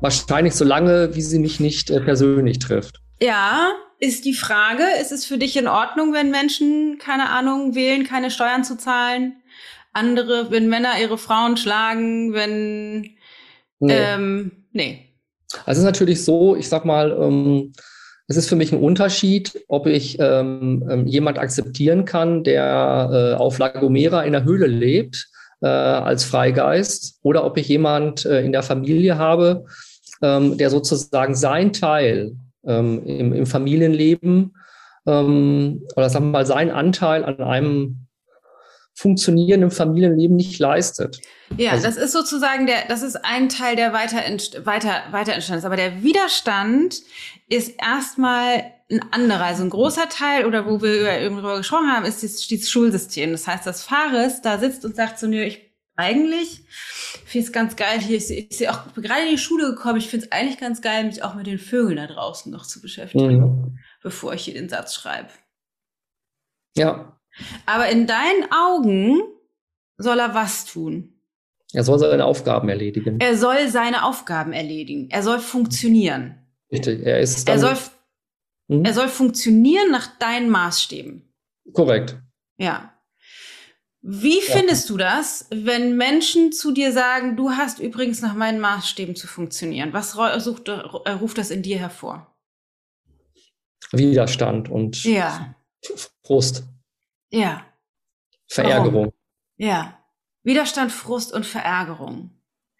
Wahrscheinlich so lange, wie sie mich nicht äh, persönlich trifft. Ja, ist die Frage, ist es für dich in Ordnung, wenn Menschen, keine Ahnung, wählen, keine Steuern zu zahlen? Andere, wenn Männer ihre Frauen schlagen, wenn. Nee. Ähm, nee. Also es ist natürlich so, ich sag mal, ähm, es ist für mich ein Unterschied, ob ich ähm, ähm, jemand akzeptieren kann, der äh, auf La Gomera in der Höhle lebt äh, als Freigeist oder ob ich jemand äh, in der Familie habe, ähm, der sozusagen sein Teil ähm, im, im, Familienleben ähm, oder sagen wir mal sein Anteil an einem funktionierenden Familienleben nicht leistet. Ja, also, das ist sozusagen der, das ist ein Teil, der weiter, weiter, weiter entstanden ist. Aber der Widerstand ist erstmal ein anderer. Also ein großer Teil, oder wo wir darüber gesprochen haben, ist das, dieses Schulsystem. Das heißt, dass Fares da sitzt und sagt so, nö, ich eigentlich finde es ganz geil hier. Ich, ich sehe auch gerade in die Schule gekommen. Ich finde es eigentlich ganz geil, mich auch mit den Vögeln da draußen noch zu beschäftigen, mhm. bevor ich hier den Satz schreibe. Ja. Aber in deinen Augen soll er was tun? Er soll seine Aufgaben erledigen. Er soll seine Aufgaben erledigen. Er soll funktionieren. Richtig. Er ist er soll, hm? er soll funktionieren nach deinen Maßstäben. Korrekt. Ja. Wie ja. findest du das, wenn Menschen zu dir sagen, du hast übrigens nach meinen Maßstäben zu funktionieren? Was sucht, ruft das in dir hervor? Widerstand und ja. Frust. Ja. Verärgerung. Warum? Ja. Widerstand, Frust und Verärgerung.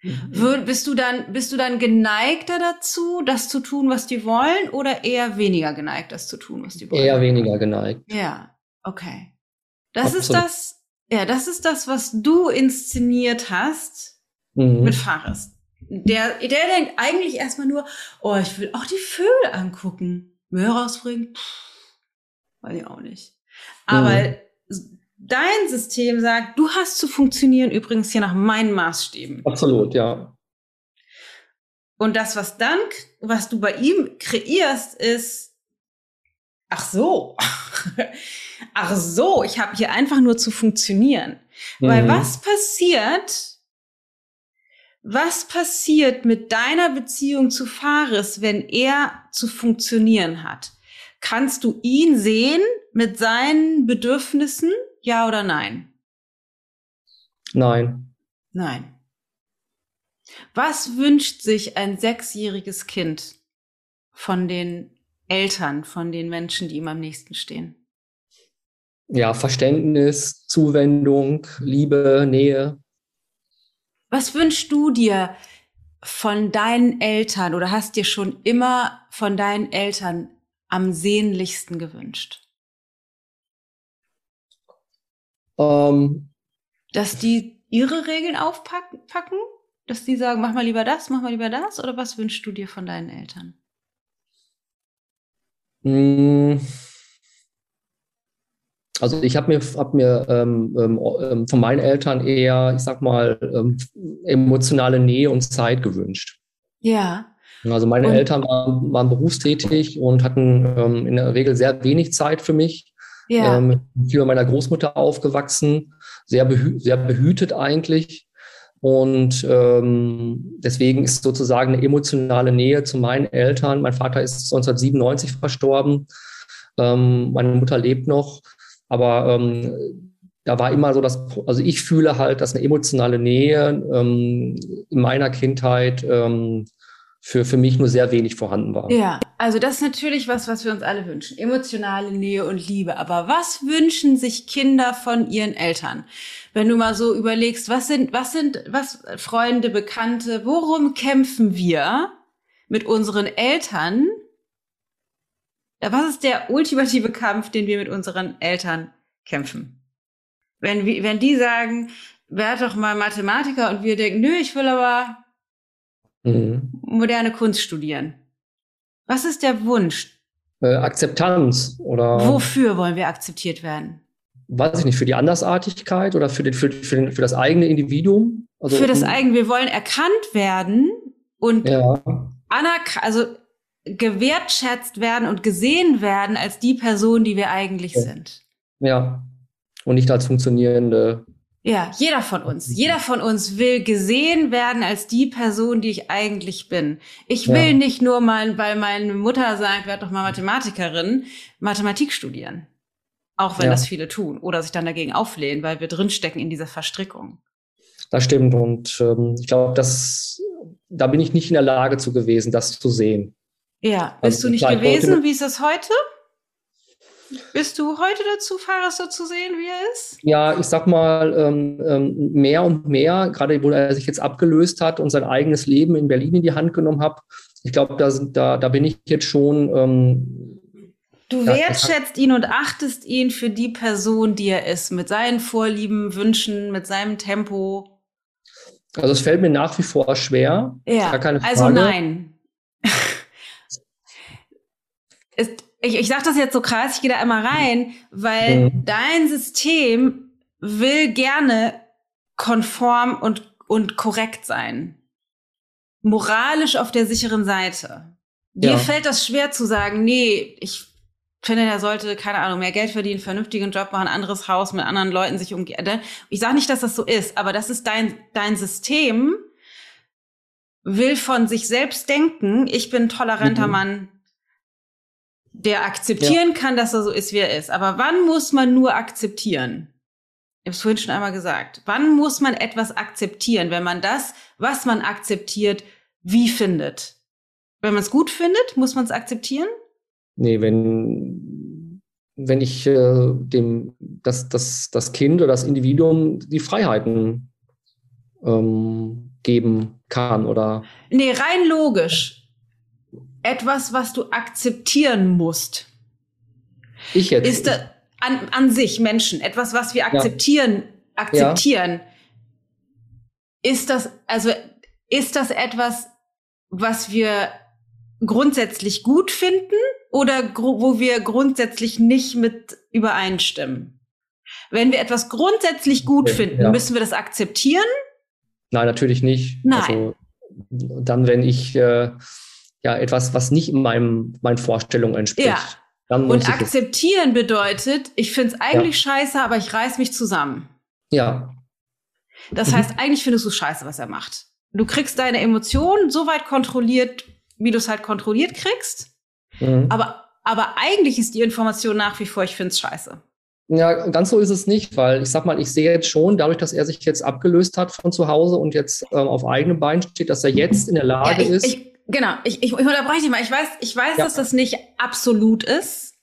Mhm. Bist du dann, bist du dann geneigter dazu, das zu tun, was die wollen, oder eher weniger geneigt, das zu tun, was die wollen? Eher weniger geneigt. Ja, okay. Das Absolut. ist das, ja, das ist das, was du inszeniert hast mhm. mit Fares. Der, der denkt eigentlich erstmal nur, oh, ich will auch die Vögel angucken. Müll rausbringen? Pff, weiß ich auch nicht. Aber mhm dein System sagt, du hast zu funktionieren übrigens hier nach meinen Maßstäben. Absolut, ja. Und das, was dann, was du bei ihm kreierst, ist, ach so, ach so, ich habe hier einfach nur zu funktionieren. Mhm. Weil was passiert, was passiert mit deiner Beziehung zu Fares, wenn er zu funktionieren hat? Kannst du ihn sehen mit seinen Bedürfnissen? Ja oder nein? Nein. Nein. Was wünscht sich ein sechsjähriges Kind von den Eltern, von den Menschen, die ihm am nächsten stehen? Ja, Verständnis, Zuwendung, Liebe, Nähe. Was wünschst du dir von deinen Eltern oder hast dir schon immer von deinen Eltern am sehnlichsten gewünscht? Ähm, dass die ihre Regeln aufpacken? Dass die sagen, mach mal lieber das, mach mal lieber das? Oder was wünschst du dir von deinen Eltern? Hm. Also ich habe mir, hab mir ähm, ähm, ähm, von meinen Eltern eher, ich sag mal, ähm, emotionale Nähe und Zeit gewünscht. Ja. Also meine und Eltern waren, waren, berufstätig und hatten ähm, in der Regel sehr wenig Zeit für mich. Ja. Ähm, bei meiner Großmutter aufgewachsen, sehr, behü sehr behütet eigentlich. Und ähm, deswegen ist sozusagen eine emotionale Nähe zu meinen Eltern. Mein Vater ist 1997 verstorben. Ähm, meine Mutter lebt noch. Aber ähm, da war immer so das, also ich fühle halt, dass eine emotionale Nähe ähm, in meiner Kindheit ähm, für, für mich nur sehr wenig vorhanden war. Ja, also das ist natürlich was, was wir uns alle wünschen. Emotionale Nähe und Liebe. Aber was wünschen sich Kinder von ihren Eltern? Wenn du mal so überlegst, was sind, was sind, was Freunde, Bekannte, worum kämpfen wir mit unseren Eltern? Was ist der ultimative Kampf, den wir mit unseren Eltern kämpfen? Wenn, wenn die sagen, werd doch mal Mathematiker und wir denken, nö, ich will aber mhm. moderne Kunst studieren. Was ist der Wunsch? Äh, Akzeptanz oder. Wofür wollen wir akzeptiert werden? Weiß ich nicht, für die Andersartigkeit oder für, den, für, für, den, für das eigene Individuum? Also, für das eigene, wir wollen erkannt werden und ja. also gewertschätzt werden und gesehen werden als die Person, die wir eigentlich ja. sind. Ja. Und nicht als funktionierende ja, jeder von uns. Jeder von uns will gesehen werden als die Person, die ich eigentlich bin. Ich will ja. nicht nur mal, weil meine Mutter sagt, werd doch mal Mathematikerin, Mathematik studieren. Auch wenn ja. das viele tun oder sich dann dagegen auflehnen, weil wir drinstecken in dieser Verstrickung. Das stimmt. Und ähm, ich glaube, das, da bin ich nicht in der Lage zu gewesen, das zu sehen. Ja, bist also, du nicht gewesen? Wie ist das heute? Bist du heute dazu, Fares so zu sehen, wie er ist? Ja, ich sag mal, ähm, ähm, mehr und mehr, gerade wo er sich jetzt abgelöst hat und sein eigenes Leben in Berlin in die Hand genommen hat. Ich glaube, da, da, da bin ich jetzt schon. Ähm, du ja, wertschätzt ihn und achtest ihn für die Person, die er ist, mit seinen Vorlieben, Wünschen, mit seinem Tempo. Also es fällt mir nach wie vor schwer. Ja, also nein. ist, ich, ich sage das jetzt so krass, ich gehe da immer rein, weil mhm. dein System will gerne konform und, und korrekt sein. Moralisch auf der sicheren Seite. Dir ja. fällt das schwer zu sagen, nee, ich finde, er sollte, keine Ahnung, mehr Geld verdienen, vernünftigen Job machen, anderes Haus mit anderen Leuten sich umgehen. Ne? Ich sage nicht, dass das so ist, aber das ist dein, dein System, will von sich selbst denken, ich bin ein toleranter mhm. Mann, der akzeptieren ja. kann, dass er so ist, wie er ist. Aber wann muss man nur akzeptieren? Ich habe es vorhin schon einmal gesagt. Wann muss man etwas akzeptieren, wenn man das, was man akzeptiert, wie findet? Wenn man es gut findet, muss man es akzeptieren? Nee, wenn, wenn ich äh, dem, das, das, das Kind oder das Individuum die Freiheiten ähm, geben kann oder. Nee, rein logisch etwas, was du akzeptieren musst? Ich jetzt. Ist das an, an sich Menschen etwas, was wir akzeptieren, ja. akzeptieren? Ja. Ist das, also, ist das etwas, was wir grundsätzlich gut finden oder wo wir grundsätzlich nicht mit übereinstimmen? Wenn wir etwas grundsätzlich gut okay, finden, ja. müssen wir das akzeptieren? Nein, natürlich nicht. Nein. Also, dann, wenn ich äh, ja etwas, was nicht in meinem, meinen Vorstellungen entspricht. Ja. Und akzeptieren bedeutet, ich finde es eigentlich ja. scheiße, aber ich reiß mich zusammen. Ja. Das mhm. heißt, eigentlich findest du scheiße, was er macht. Du kriegst deine Emotionen so weit kontrolliert, wie du es halt kontrolliert kriegst. Mhm. Aber, aber eigentlich ist die Information nach wie vor, ich finde es scheiße. Ja, ganz so ist es nicht, weil ich sag mal, ich sehe jetzt schon, dadurch, dass er sich jetzt abgelöst hat von zu Hause und jetzt ähm, auf eigenen Beinen steht, dass er jetzt in der Lage ja, ich, ist. Ich, genau, ich, ich, unterbreche dich mal. Ich weiß, ich weiß, ja. dass das nicht absolut ist.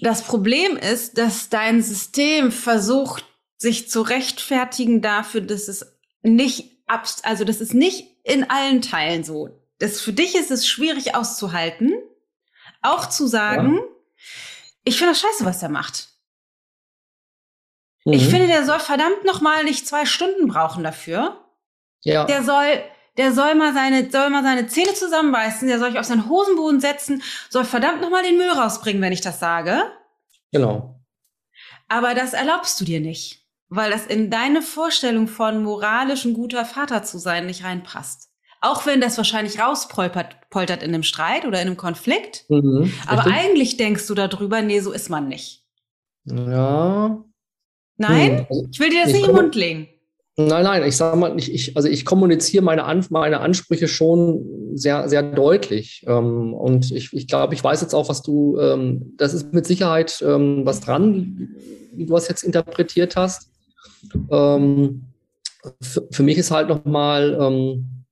Das Problem ist, dass dein System versucht, sich zu rechtfertigen dafür, dass es nicht abs also das ist nicht in allen Teilen so. Das für dich ist es schwierig auszuhalten, auch zu sagen, ja. ich finde das scheiße, was er macht. Mhm. Ich finde, der soll verdammt noch mal nicht zwei Stunden brauchen dafür. Ja. Der soll der soll mal seine, soll mal seine Zähne zusammenbeißen, der soll sich auf seinen Hosenboden setzen, soll verdammt nochmal den Müll rausbringen, wenn ich das sage. Genau. Aber das erlaubst du dir nicht, weil das in deine Vorstellung von moralisch ein guter Vater zu sein nicht reinpasst. Auch wenn das wahrscheinlich rauspolpert poltert in einem Streit oder in einem Konflikt. Mhm, aber eigentlich denkst du darüber, nee, so ist man nicht. Ja. Nein? Hm. Ich will dir das ich nicht im Mund legen. Nein, nein, ich sage mal, ich, ich, also ich kommuniziere meine, An meine Ansprüche schon sehr, sehr deutlich. Ähm, und ich, ich glaube, ich weiß jetzt auch, was du, ähm, das ist mit Sicherheit ähm, was dran, wie du das jetzt interpretiert hast. Ähm, für, für, mich ist halt nochmal, ähm,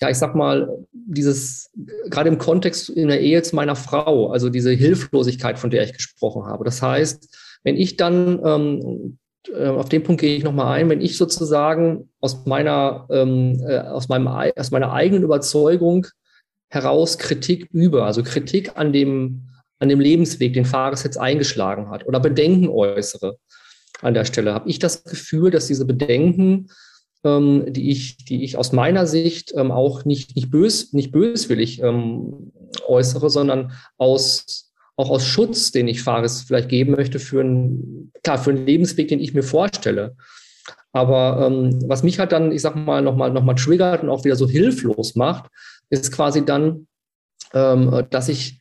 ja, ich sag mal, dieses, gerade im Kontext in der Ehe zu meiner Frau, also diese Hilflosigkeit, von der ich gesprochen habe. Das heißt, wenn ich dann, ähm, äh, auf den Punkt gehe ich nochmal ein, wenn ich sozusagen aus meiner, ähm, äh, aus, meinem, aus meiner eigenen Überzeugung heraus Kritik übe, also Kritik an dem, an dem Lebensweg, den Fares jetzt eingeschlagen hat oder Bedenken äußere an der Stelle, habe ich das Gefühl, dass diese Bedenken, ähm, die, ich, die ich aus meiner Sicht ähm, auch nicht, nicht, bös, nicht böswillig ähm, äußere, sondern aus, auch aus Schutz, den ich Fares vielleicht geben möchte für einen, klar, für einen Lebensweg, den ich mir vorstelle. Aber ähm, was mich halt dann, ich sag mal, nochmal noch mal triggert und auch wieder so hilflos macht, ist quasi dann, ähm, dass ich,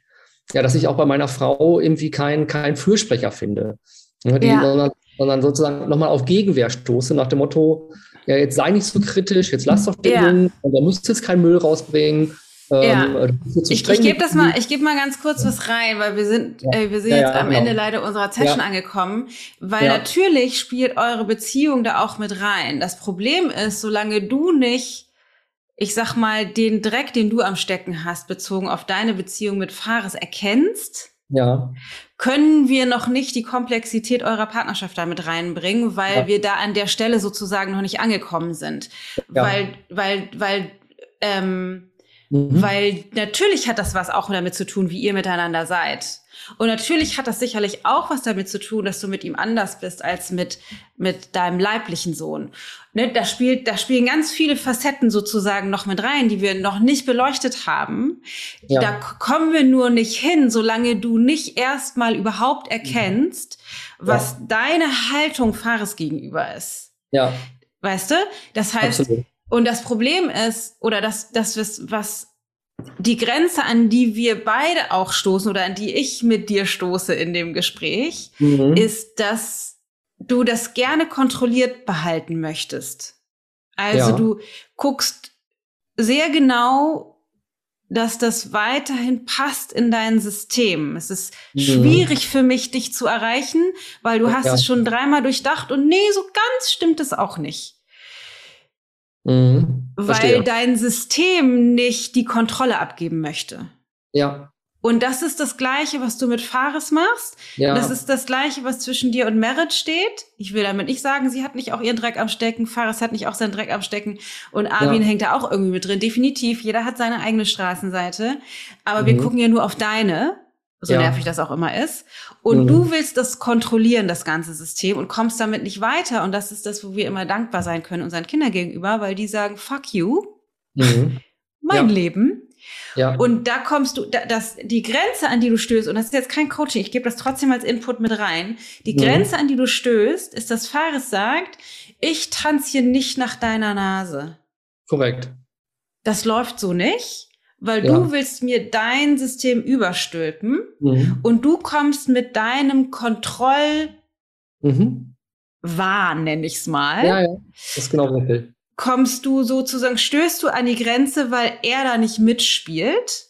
ja, dass ich auch bei meiner Frau irgendwie keinen kein Fürsprecher finde. Ja, die, sondern, sondern sozusagen nochmal auf Gegenwehr stoße nach dem Motto, ja, jetzt sei nicht so kritisch, jetzt lass doch den ja. Und da musst du jetzt keinen Müll rausbringen. Ja. Ähm, ich, ich gebe das mal, ich gebe mal ganz kurz was rein, weil wir sind, ja. äh, wir sind ja, jetzt am genau. Ende leider unserer Session angekommen, weil natürlich spielt eure Beziehung da auch mit rein. Das Problem ist, solange du nicht ich sag mal, den Dreck, den du am Stecken hast, bezogen auf deine Beziehung mit Fares erkennst, ja. können wir noch nicht die Komplexität eurer Partnerschaft damit reinbringen, weil wir da an der Stelle sozusagen noch nicht angekommen sind. Weil, weil, weil, ähm, mhm. weil natürlich hat das was auch damit zu tun, wie ihr miteinander seid. Und natürlich hat das sicherlich auch was damit zu tun, dass du mit ihm anders bist als mit, mit deinem leiblichen Sohn. Ne, da spielt, da spielen ganz viele Facetten sozusagen noch mit rein, die wir noch nicht beleuchtet haben. Ja. Da kommen wir nur nicht hin, solange du nicht erstmal überhaupt erkennst, was ja. deine Haltung Fares gegenüber ist. Ja. Weißt du? Das heißt, Absolut. Und das Problem ist, oder das, das, was die Grenze, an die wir beide auch stoßen oder an die ich mit dir stoße in dem Gespräch, mhm. ist, dass du das gerne kontrolliert behalten möchtest. Also ja. du guckst sehr genau, dass das weiterhin passt in dein System. Es ist mhm. schwierig für mich, dich zu erreichen, weil du hast ja. es schon dreimal durchdacht und nee, so ganz stimmt es auch nicht. Mhm. Weil dein System nicht die Kontrolle abgeben möchte. Ja. Und das ist das Gleiche, was du mit Fares machst. Ja. Das ist das Gleiche, was zwischen dir und Merit steht. Ich will damit nicht sagen, sie hat nicht auch ihren Dreck am Stecken, Fares hat nicht auch seinen Dreck am Stecken und Armin ja. hängt da auch irgendwie mit drin. Definitiv, jeder hat seine eigene Straßenseite. Aber mhm. wir gucken ja nur auf deine so ja. nervig das auch immer ist. Und mhm. du willst das kontrollieren, das ganze System, und kommst damit nicht weiter. Und das ist das, wo wir immer dankbar sein können unseren Kindern gegenüber, weil die sagen, fuck you, mhm. mein ja. Leben. Ja. Und da kommst du, das, die Grenze, an die du stößt, und das ist jetzt kein Coaching, ich gebe das trotzdem als Input mit rein. Die mhm. Grenze, an die du stößt, ist, dass Fares sagt, ich tanze hier nicht nach deiner Nase. Korrekt. Das läuft so nicht weil ja. du willst mir dein System überstülpen mhm. und du kommst mit deinem Kontroll mhm. Wahn, nenne ich es mal. Ja, ja, das ist genau richtig. Kommst du sozusagen, stößt du an die Grenze, weil er da nicht mitspielt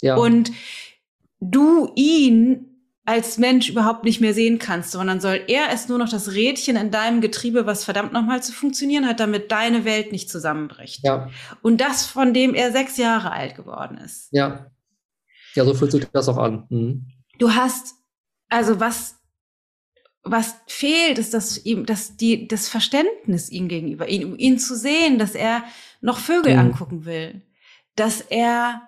ja. und du ihn als Mensch überhaupt nicht mehr sehen kannst, sondern soll er es nur noch das Rädchen in deinem Getriebe, was verdammt nochmal zu funktionieren hat, damit deine Welt nicht zusammenbricht. Ja. Und das, von dem er sechs Jahre alt geworden ist. Ja. Ja, so fühlt sich das auch an. Mhm. Du hast, also was, was fehlt, ist das ihm, dass die, das Verständnis ihm gegenüber, ihn, ihn zu sehen, dass er noch Vögel mhm. angucken will, dass er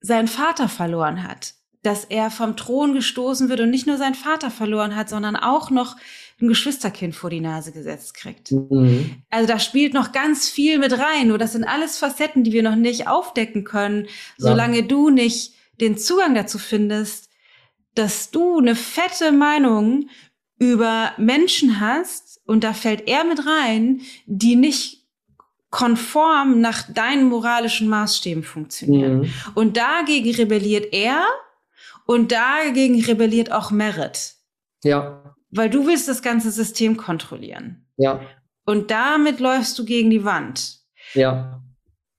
seinen Vater verloren hat, dass er vom Thron gestoßen wird und nicht nur seinen Vater verloren hat, sondern auch noch ein Geschwisterkind vor die Nase gesetzt kriegt. Mhm. Also da spielt noch ganz viel mit rein. Nur das sind alles Facetten, die wir noch nicht aufdecken können, solange ja. du nicht den Zugang dazu findest, dass du eine fette Meinung über Menschen hast, und da fällt er mit rein, die nicht konform nach deinen moralischen Maßstäben funktionieren. Mhm. Und dagegen rebelliert er und dagegen rebelliert auch Merit. Ja. Weil du willst das ganze System kontrollieren. Ja. Und damit läufst du gegen die Wand. Ja.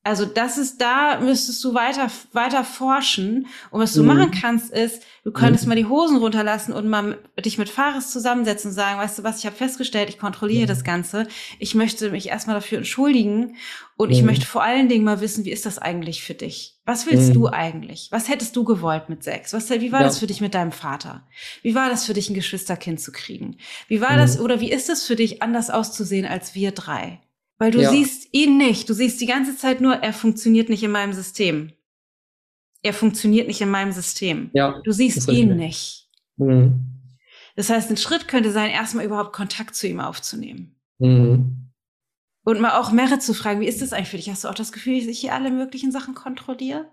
Also das ist da, müsstest du weiter, weiter forschen. Und was du mhm. machen kannst, ist, du könntest mhm. mal die Hosen runterlassen und mal dich mit Fares zusammensetzen und sagen, weißt du was, ich habe festgestellt, ich kontrolliere mhm. das Ganze. Ich möchte mich erstmal dafür entschuldigen. Und ich mhm. möchte vor allen Dingen mal wissen, wie ist das eigentlich für dich? Was willst du mhm. eigentlich? Was hättest du gewollt mit Sex? Was, wie war ja. das für dich mit deinem Vater? Wie war das für dich, ein Geschwisterkind zu kriegen? Wie war das, mhm. oder wie ist es für dich, anders auszusehen als wir drei? Weil du ja. siehst ihn nicht. Du siehst die ganze Zeit nur, er funktioniert nicht in meinem System. Er funktioniert nicht in meinem System. Ja, du siehst ihn nicht. Mhm. Das heißt, ein Schritt könnte sein, erstmal überhaupt Kontakt zu ihm aufzunehmen. Mhm. Und mal auch Merit zu fragen, wie ist das eigentlich für dich? Hast du auch das Gefühl, dass ich hier alle möglichen Sachen kontrolliere?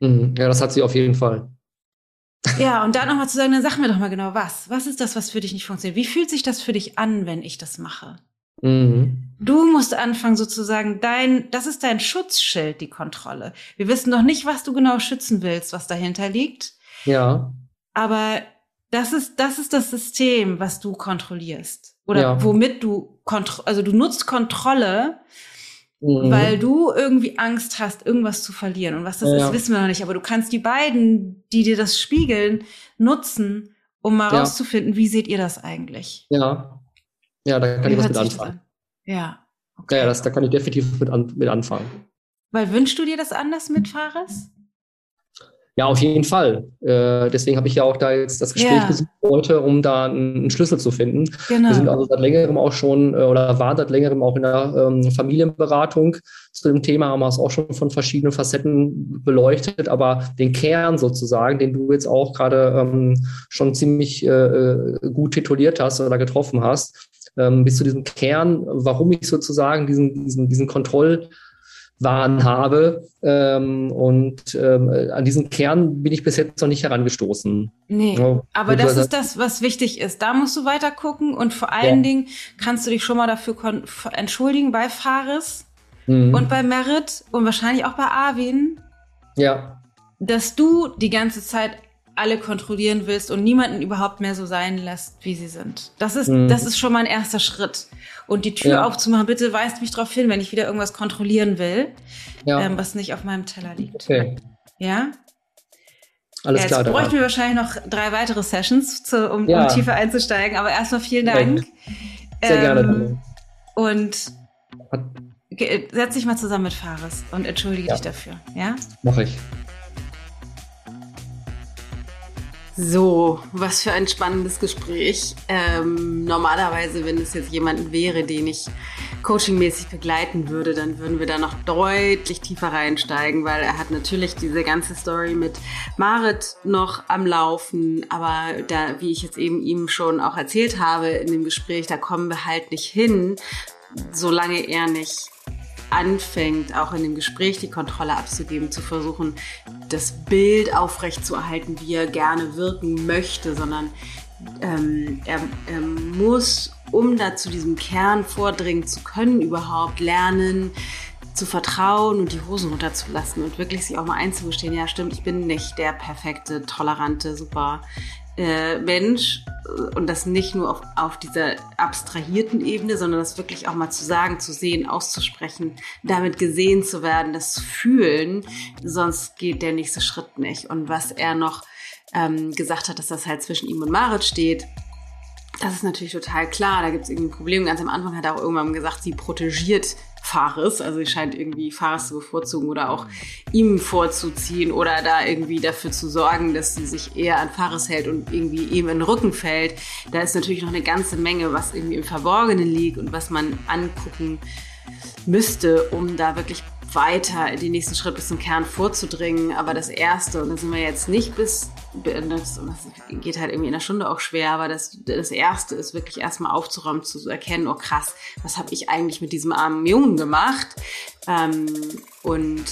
Mhm. Ja, das hat sie auf jeden Fall. Ja, und dann nochmal zu sagen, dann sag mir doch mal genau was. Was ist das, was für dich nicht funktioniert? Wie fühlt sich das für dich an, wenn ich das mache? Mhm. Du musst anfangen sozusagen dein, das ist dein Schutzschild, die Kontrolle. Wir wissen noch nicht, was du genau schützen willst, was dahinter liegt. Ja. Aber das ist, das ist das System, was du kontrollierst. Oder ja. womit du, kontro also du nutzt Kontrolle, mhm. weil du irgendwie Angst hast, irgendwas zu verlieren. Und was das ja. ist, wissen wir noch nicht. Aber du kannst die beiden, die dir das spiegeln, nutzen, um mal ja. rauszufinden, wie seht ihr das eigentlich? Ja. Ja, da kann Wie ich was mit anfangen. Ja. Okay. Ja, das, da kann ich definitiv mit, an, mit anfangen. Weil wünschst du dir das anders mit Fares? Ja, auf jeden Fall. Äh, deswegen habe ich ja auch da jetzt das Gespräch ja. gesucht heute, um da einen, einen, Schlüssel zu finden. Genau. Wir sind also seit längerem auch schon äh, oder waren seit längerem auch in der ähm, Familienberatung zu dem Thema, haben wir es auch schon von verschiedenen Facetten beleuchtet, aber den Kern sozusagen, den du jetzt auch gerade ähm, schon ziemlich äh, äh gut tituliert hast oder getroffen hast, ähm, bis zu diesem Kern, warum ich sozusagen diesen, diesen, diesen Kontroll Wahn habe. Ähm, und ähm, an diesen Kern bin ich bis jetzt noch nicht herangestoßen. Nee, ja, aber das ist das, was wichtig ist. Da musst du weiter gucken und vor allen ja. Dingen kannst du dich schon mal dafür entschuldigen bei Fares mhm. und bei Merit und wahrscheinlich auch bei Arvin. Ja. Dass du die ganze Zeit alle kontrollieren willst und niemanden überhaupt mehr so sein lässt, wie sie sind. Das ist, mhm. das ist schon mal ein erster Schritt. Und die Tür ja. aufzumachen, bitte weist mich darauf hin, wenn ich wieder irgendwas kontrollieren will, ja. ähm, was nicht auf meinem Teller liegt. Okay. Ja? Alles ja, jetzt klar. Jetzt bräuchten wir wahrscheinlich noch drei weitere Sessions, zu, um, ja. um, tiefer einzusteigen. Aber erstmal vielen Dank. Sehr ähm, gerne. Und setz dich mal zusammen mit Fares und entschuldige dich dafür. Ja? Mach ich. So, was für ein spannendes Gespräch. Ähm, normalerweise, wenn es jetzt jemand wäre, den ich coachingmäßig begleiten würde, dann würden wir da noch deutlich tiefer reinsteigen, weil er hat natürlich diese ganze Story mit Marit noch am Laufen, aber da, wie ich jetzt eben ihm schon auch erzählt habe in dem Gespräch, da kommen wir halt nicht hin, solange er nicht anfängt, auch in dem Gespräch die Kontrolle abzugeben, zu versuchen, das Bild aufrechtzuerhalten, wie er gerne wirken möchte, sondern ähm, er, er muss, um da zu diesem Kern vordringen zu können, überhaupt lernen, zu vertrauen und die Hosen runterzulassen und wirklich sich auch mal einzugestehen, ja stimmt, ich bin nicht der perfekte, tolerante, super äh, Mensch und das nicht nur auf, auf dieser abstrahierten Ebene, sondern das wirklich auch mal zu sagen, zu sehen, auszusprechen, damit gesehen zu werden, das Fühlen, sonst geht der nächste Schritt nicht. Und was er noch ähm, gesagt hat, dass das halt zwischen ihm und Marit steht, das ist natürlich total klar. Da gibt es irgendwie ein Problem. Ganz am Anfang hat er auch irgendwann gesagt, sie protegiert Fares. Also sie scheint irgendwie Fares zu bevorzugen oder auch ihm vorzuziehen oder da irgendwie dafür zu sorgen, dass sie sich eher an Fares hält und irgendwie ihm in den Rücken fällt. Da ist natürlich noch eine ganze Menge, was irgendwie im Verborgenen liegt und was man angucken müsste, um da wirklich weiter in den nächsten Schritt bis zum Kern vorzudringen. Aber das Erste, und da sind wir jetzt nicht bis, das, das geht halt irgendwie in einer Stunde auch schwer, aber das, das Erste ist wirklich erstmal aufzuräumen, zu erkennen, oh krass, was habe ich eigentlich mit diesem armen Jungen gemacht? Ähm, und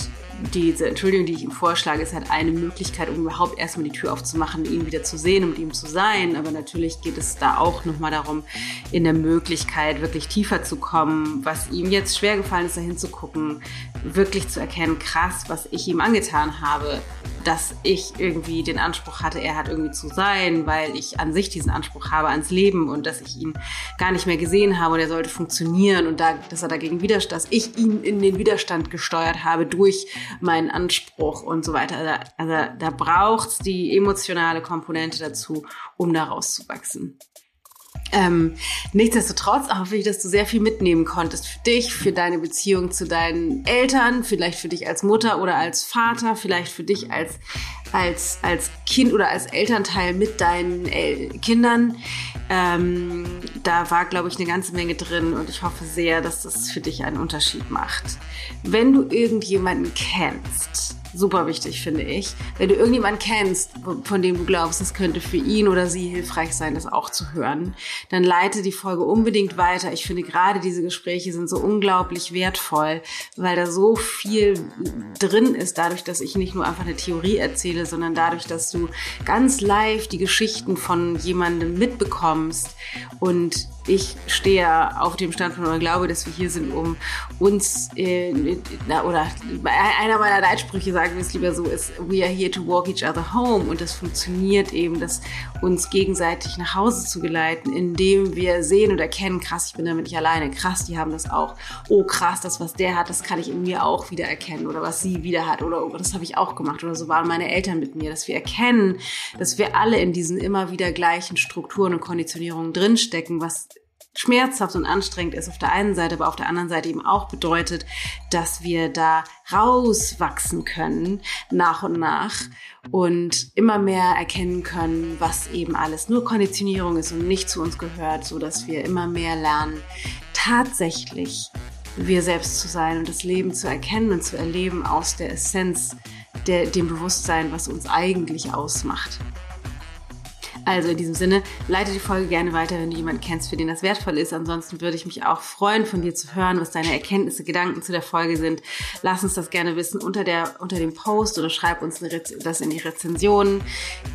diese Entschuldigung, die ich ihm vorschlage, ist halt eine Möglichkeit, um überhaupt erstmal die Tür aufzumachen, ihn wieder zu sehen und mit ihm zu sein. Aber natürlich geht es da auch nochmal darum, in der Möglichkeit wirklich tiefer zu kommen, was ihm jetzt schwer gefallen ist, da hinzugucken, wirklich zu erkennen, krass, was ich ihm angetan habe, dass ich irgendwie den Anspruch hatte, er hat irgendwie zu sein, weil ich an sich diesen Anspruch habe ans Leben und dass ich ihn gar nicht mehr gesehen habe und er sollte funktionieren und da, dass er dagegen Widerstand, dass ich ihn in den Widerstand gesteuert habe durch meinen Anspruch und so weiter. Also, also da braucht's die emotionale Komponente dazu, um da rauszuwachsen. Ähm, nichtsdestotrotz hoffe ich, dass du sehr viel mitnehmen konntest für dich, für deine Beziehung zu deinen Eltern, vielleicht für dich als Mutter oder als Vater, vielleicht für dich als, als, als Kind oder als Elternteil mit deinen El Kindern. Ähm, da war, glaube ich, eine ganze Menge drin und ich hoffe sehr, dass das für dich einen Unterschied macht. Wenn du irgendjemanden kennst, super wichtig, finde ich. Wenn du irgendjemanden kennst, von dem du glaubst, es könnte für ihn oder sie hilfreich sein, das auch zu hören, dann leite die Folge unbedingt weiter. Ich finde gerade diese Gespräche sind so unglaublich wertvoll, weil da so viel drin ist, dadurch, dass ich nicht nur einfach eine Theorie erzähle, sondern dadurch, dass du ganz live die Geschichten von jemandem mitbekommst und ich stehe auf dem Standpunkt oder glaube, dass wir hier sind, um uns, äh, oder einer meiner Leitsprüche sagen wir es lieber so, ist, we are here to walk each other home. Und das funktioniert eben, das uns gegenseitig nach Hause zu geleiten, indem wir sehen und erkennen, krass, ich bin damit nicht alleine, krass, die haben das auch. Oh, krass, das, was der hat, das kann ich in mir auch wieder erkennen oder was sie wieder hat oder oh, das habe ich auch gemacht oder so waren meine Eltern mit mir, dass wir erkennen, dass wir alle in diesen immer wieder gleichen Strukturen und Konditionierungen drinstecken, was schmerzhaft und anstrengend ist auf der einen Seite, aber auf der anderen Seite eben auch bedeutet, dass wir da rauswachsen können nach und nach und immer mehr erkennen können, was eben alles nur Konditionierung ist und nicht zu uns gehört, so dass wir immer mehr lernen, tatsächlich wir selbst zu sein und das Leben zu erkennen und zu erleben aus der Essenz, der, dem Bewusstsein, was uns eigentlich ausmacht. Also in diesem Sinne, leite die Folge gerne weiter, wenn du jemanden kennst, für den das wertvoll ist. Ansonsten würde ich mich auch freuen, von dir zu hören, was deine Erkenntnisse, Gedanken zu der Folge sind. Lass uns das gerne wissen unter, der, unter dem Post oder schreib uns das in die Rezensionen.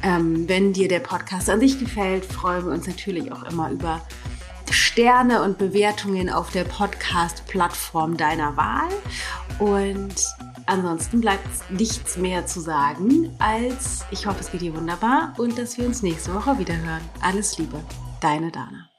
Ähm, wenn dir der Podcast an sich gefällt, freuen wir uns natürlich auch immer über Sterne und Bewertungen auf der Podcast-Plattform deiner Wahl. Und ansonsten bleibt nichts mehr zu sagen, als ich hoffe, es geht dir wunderbar und dass wir uns nächste Woche wieder hören. Alles Liebe, deine Dana.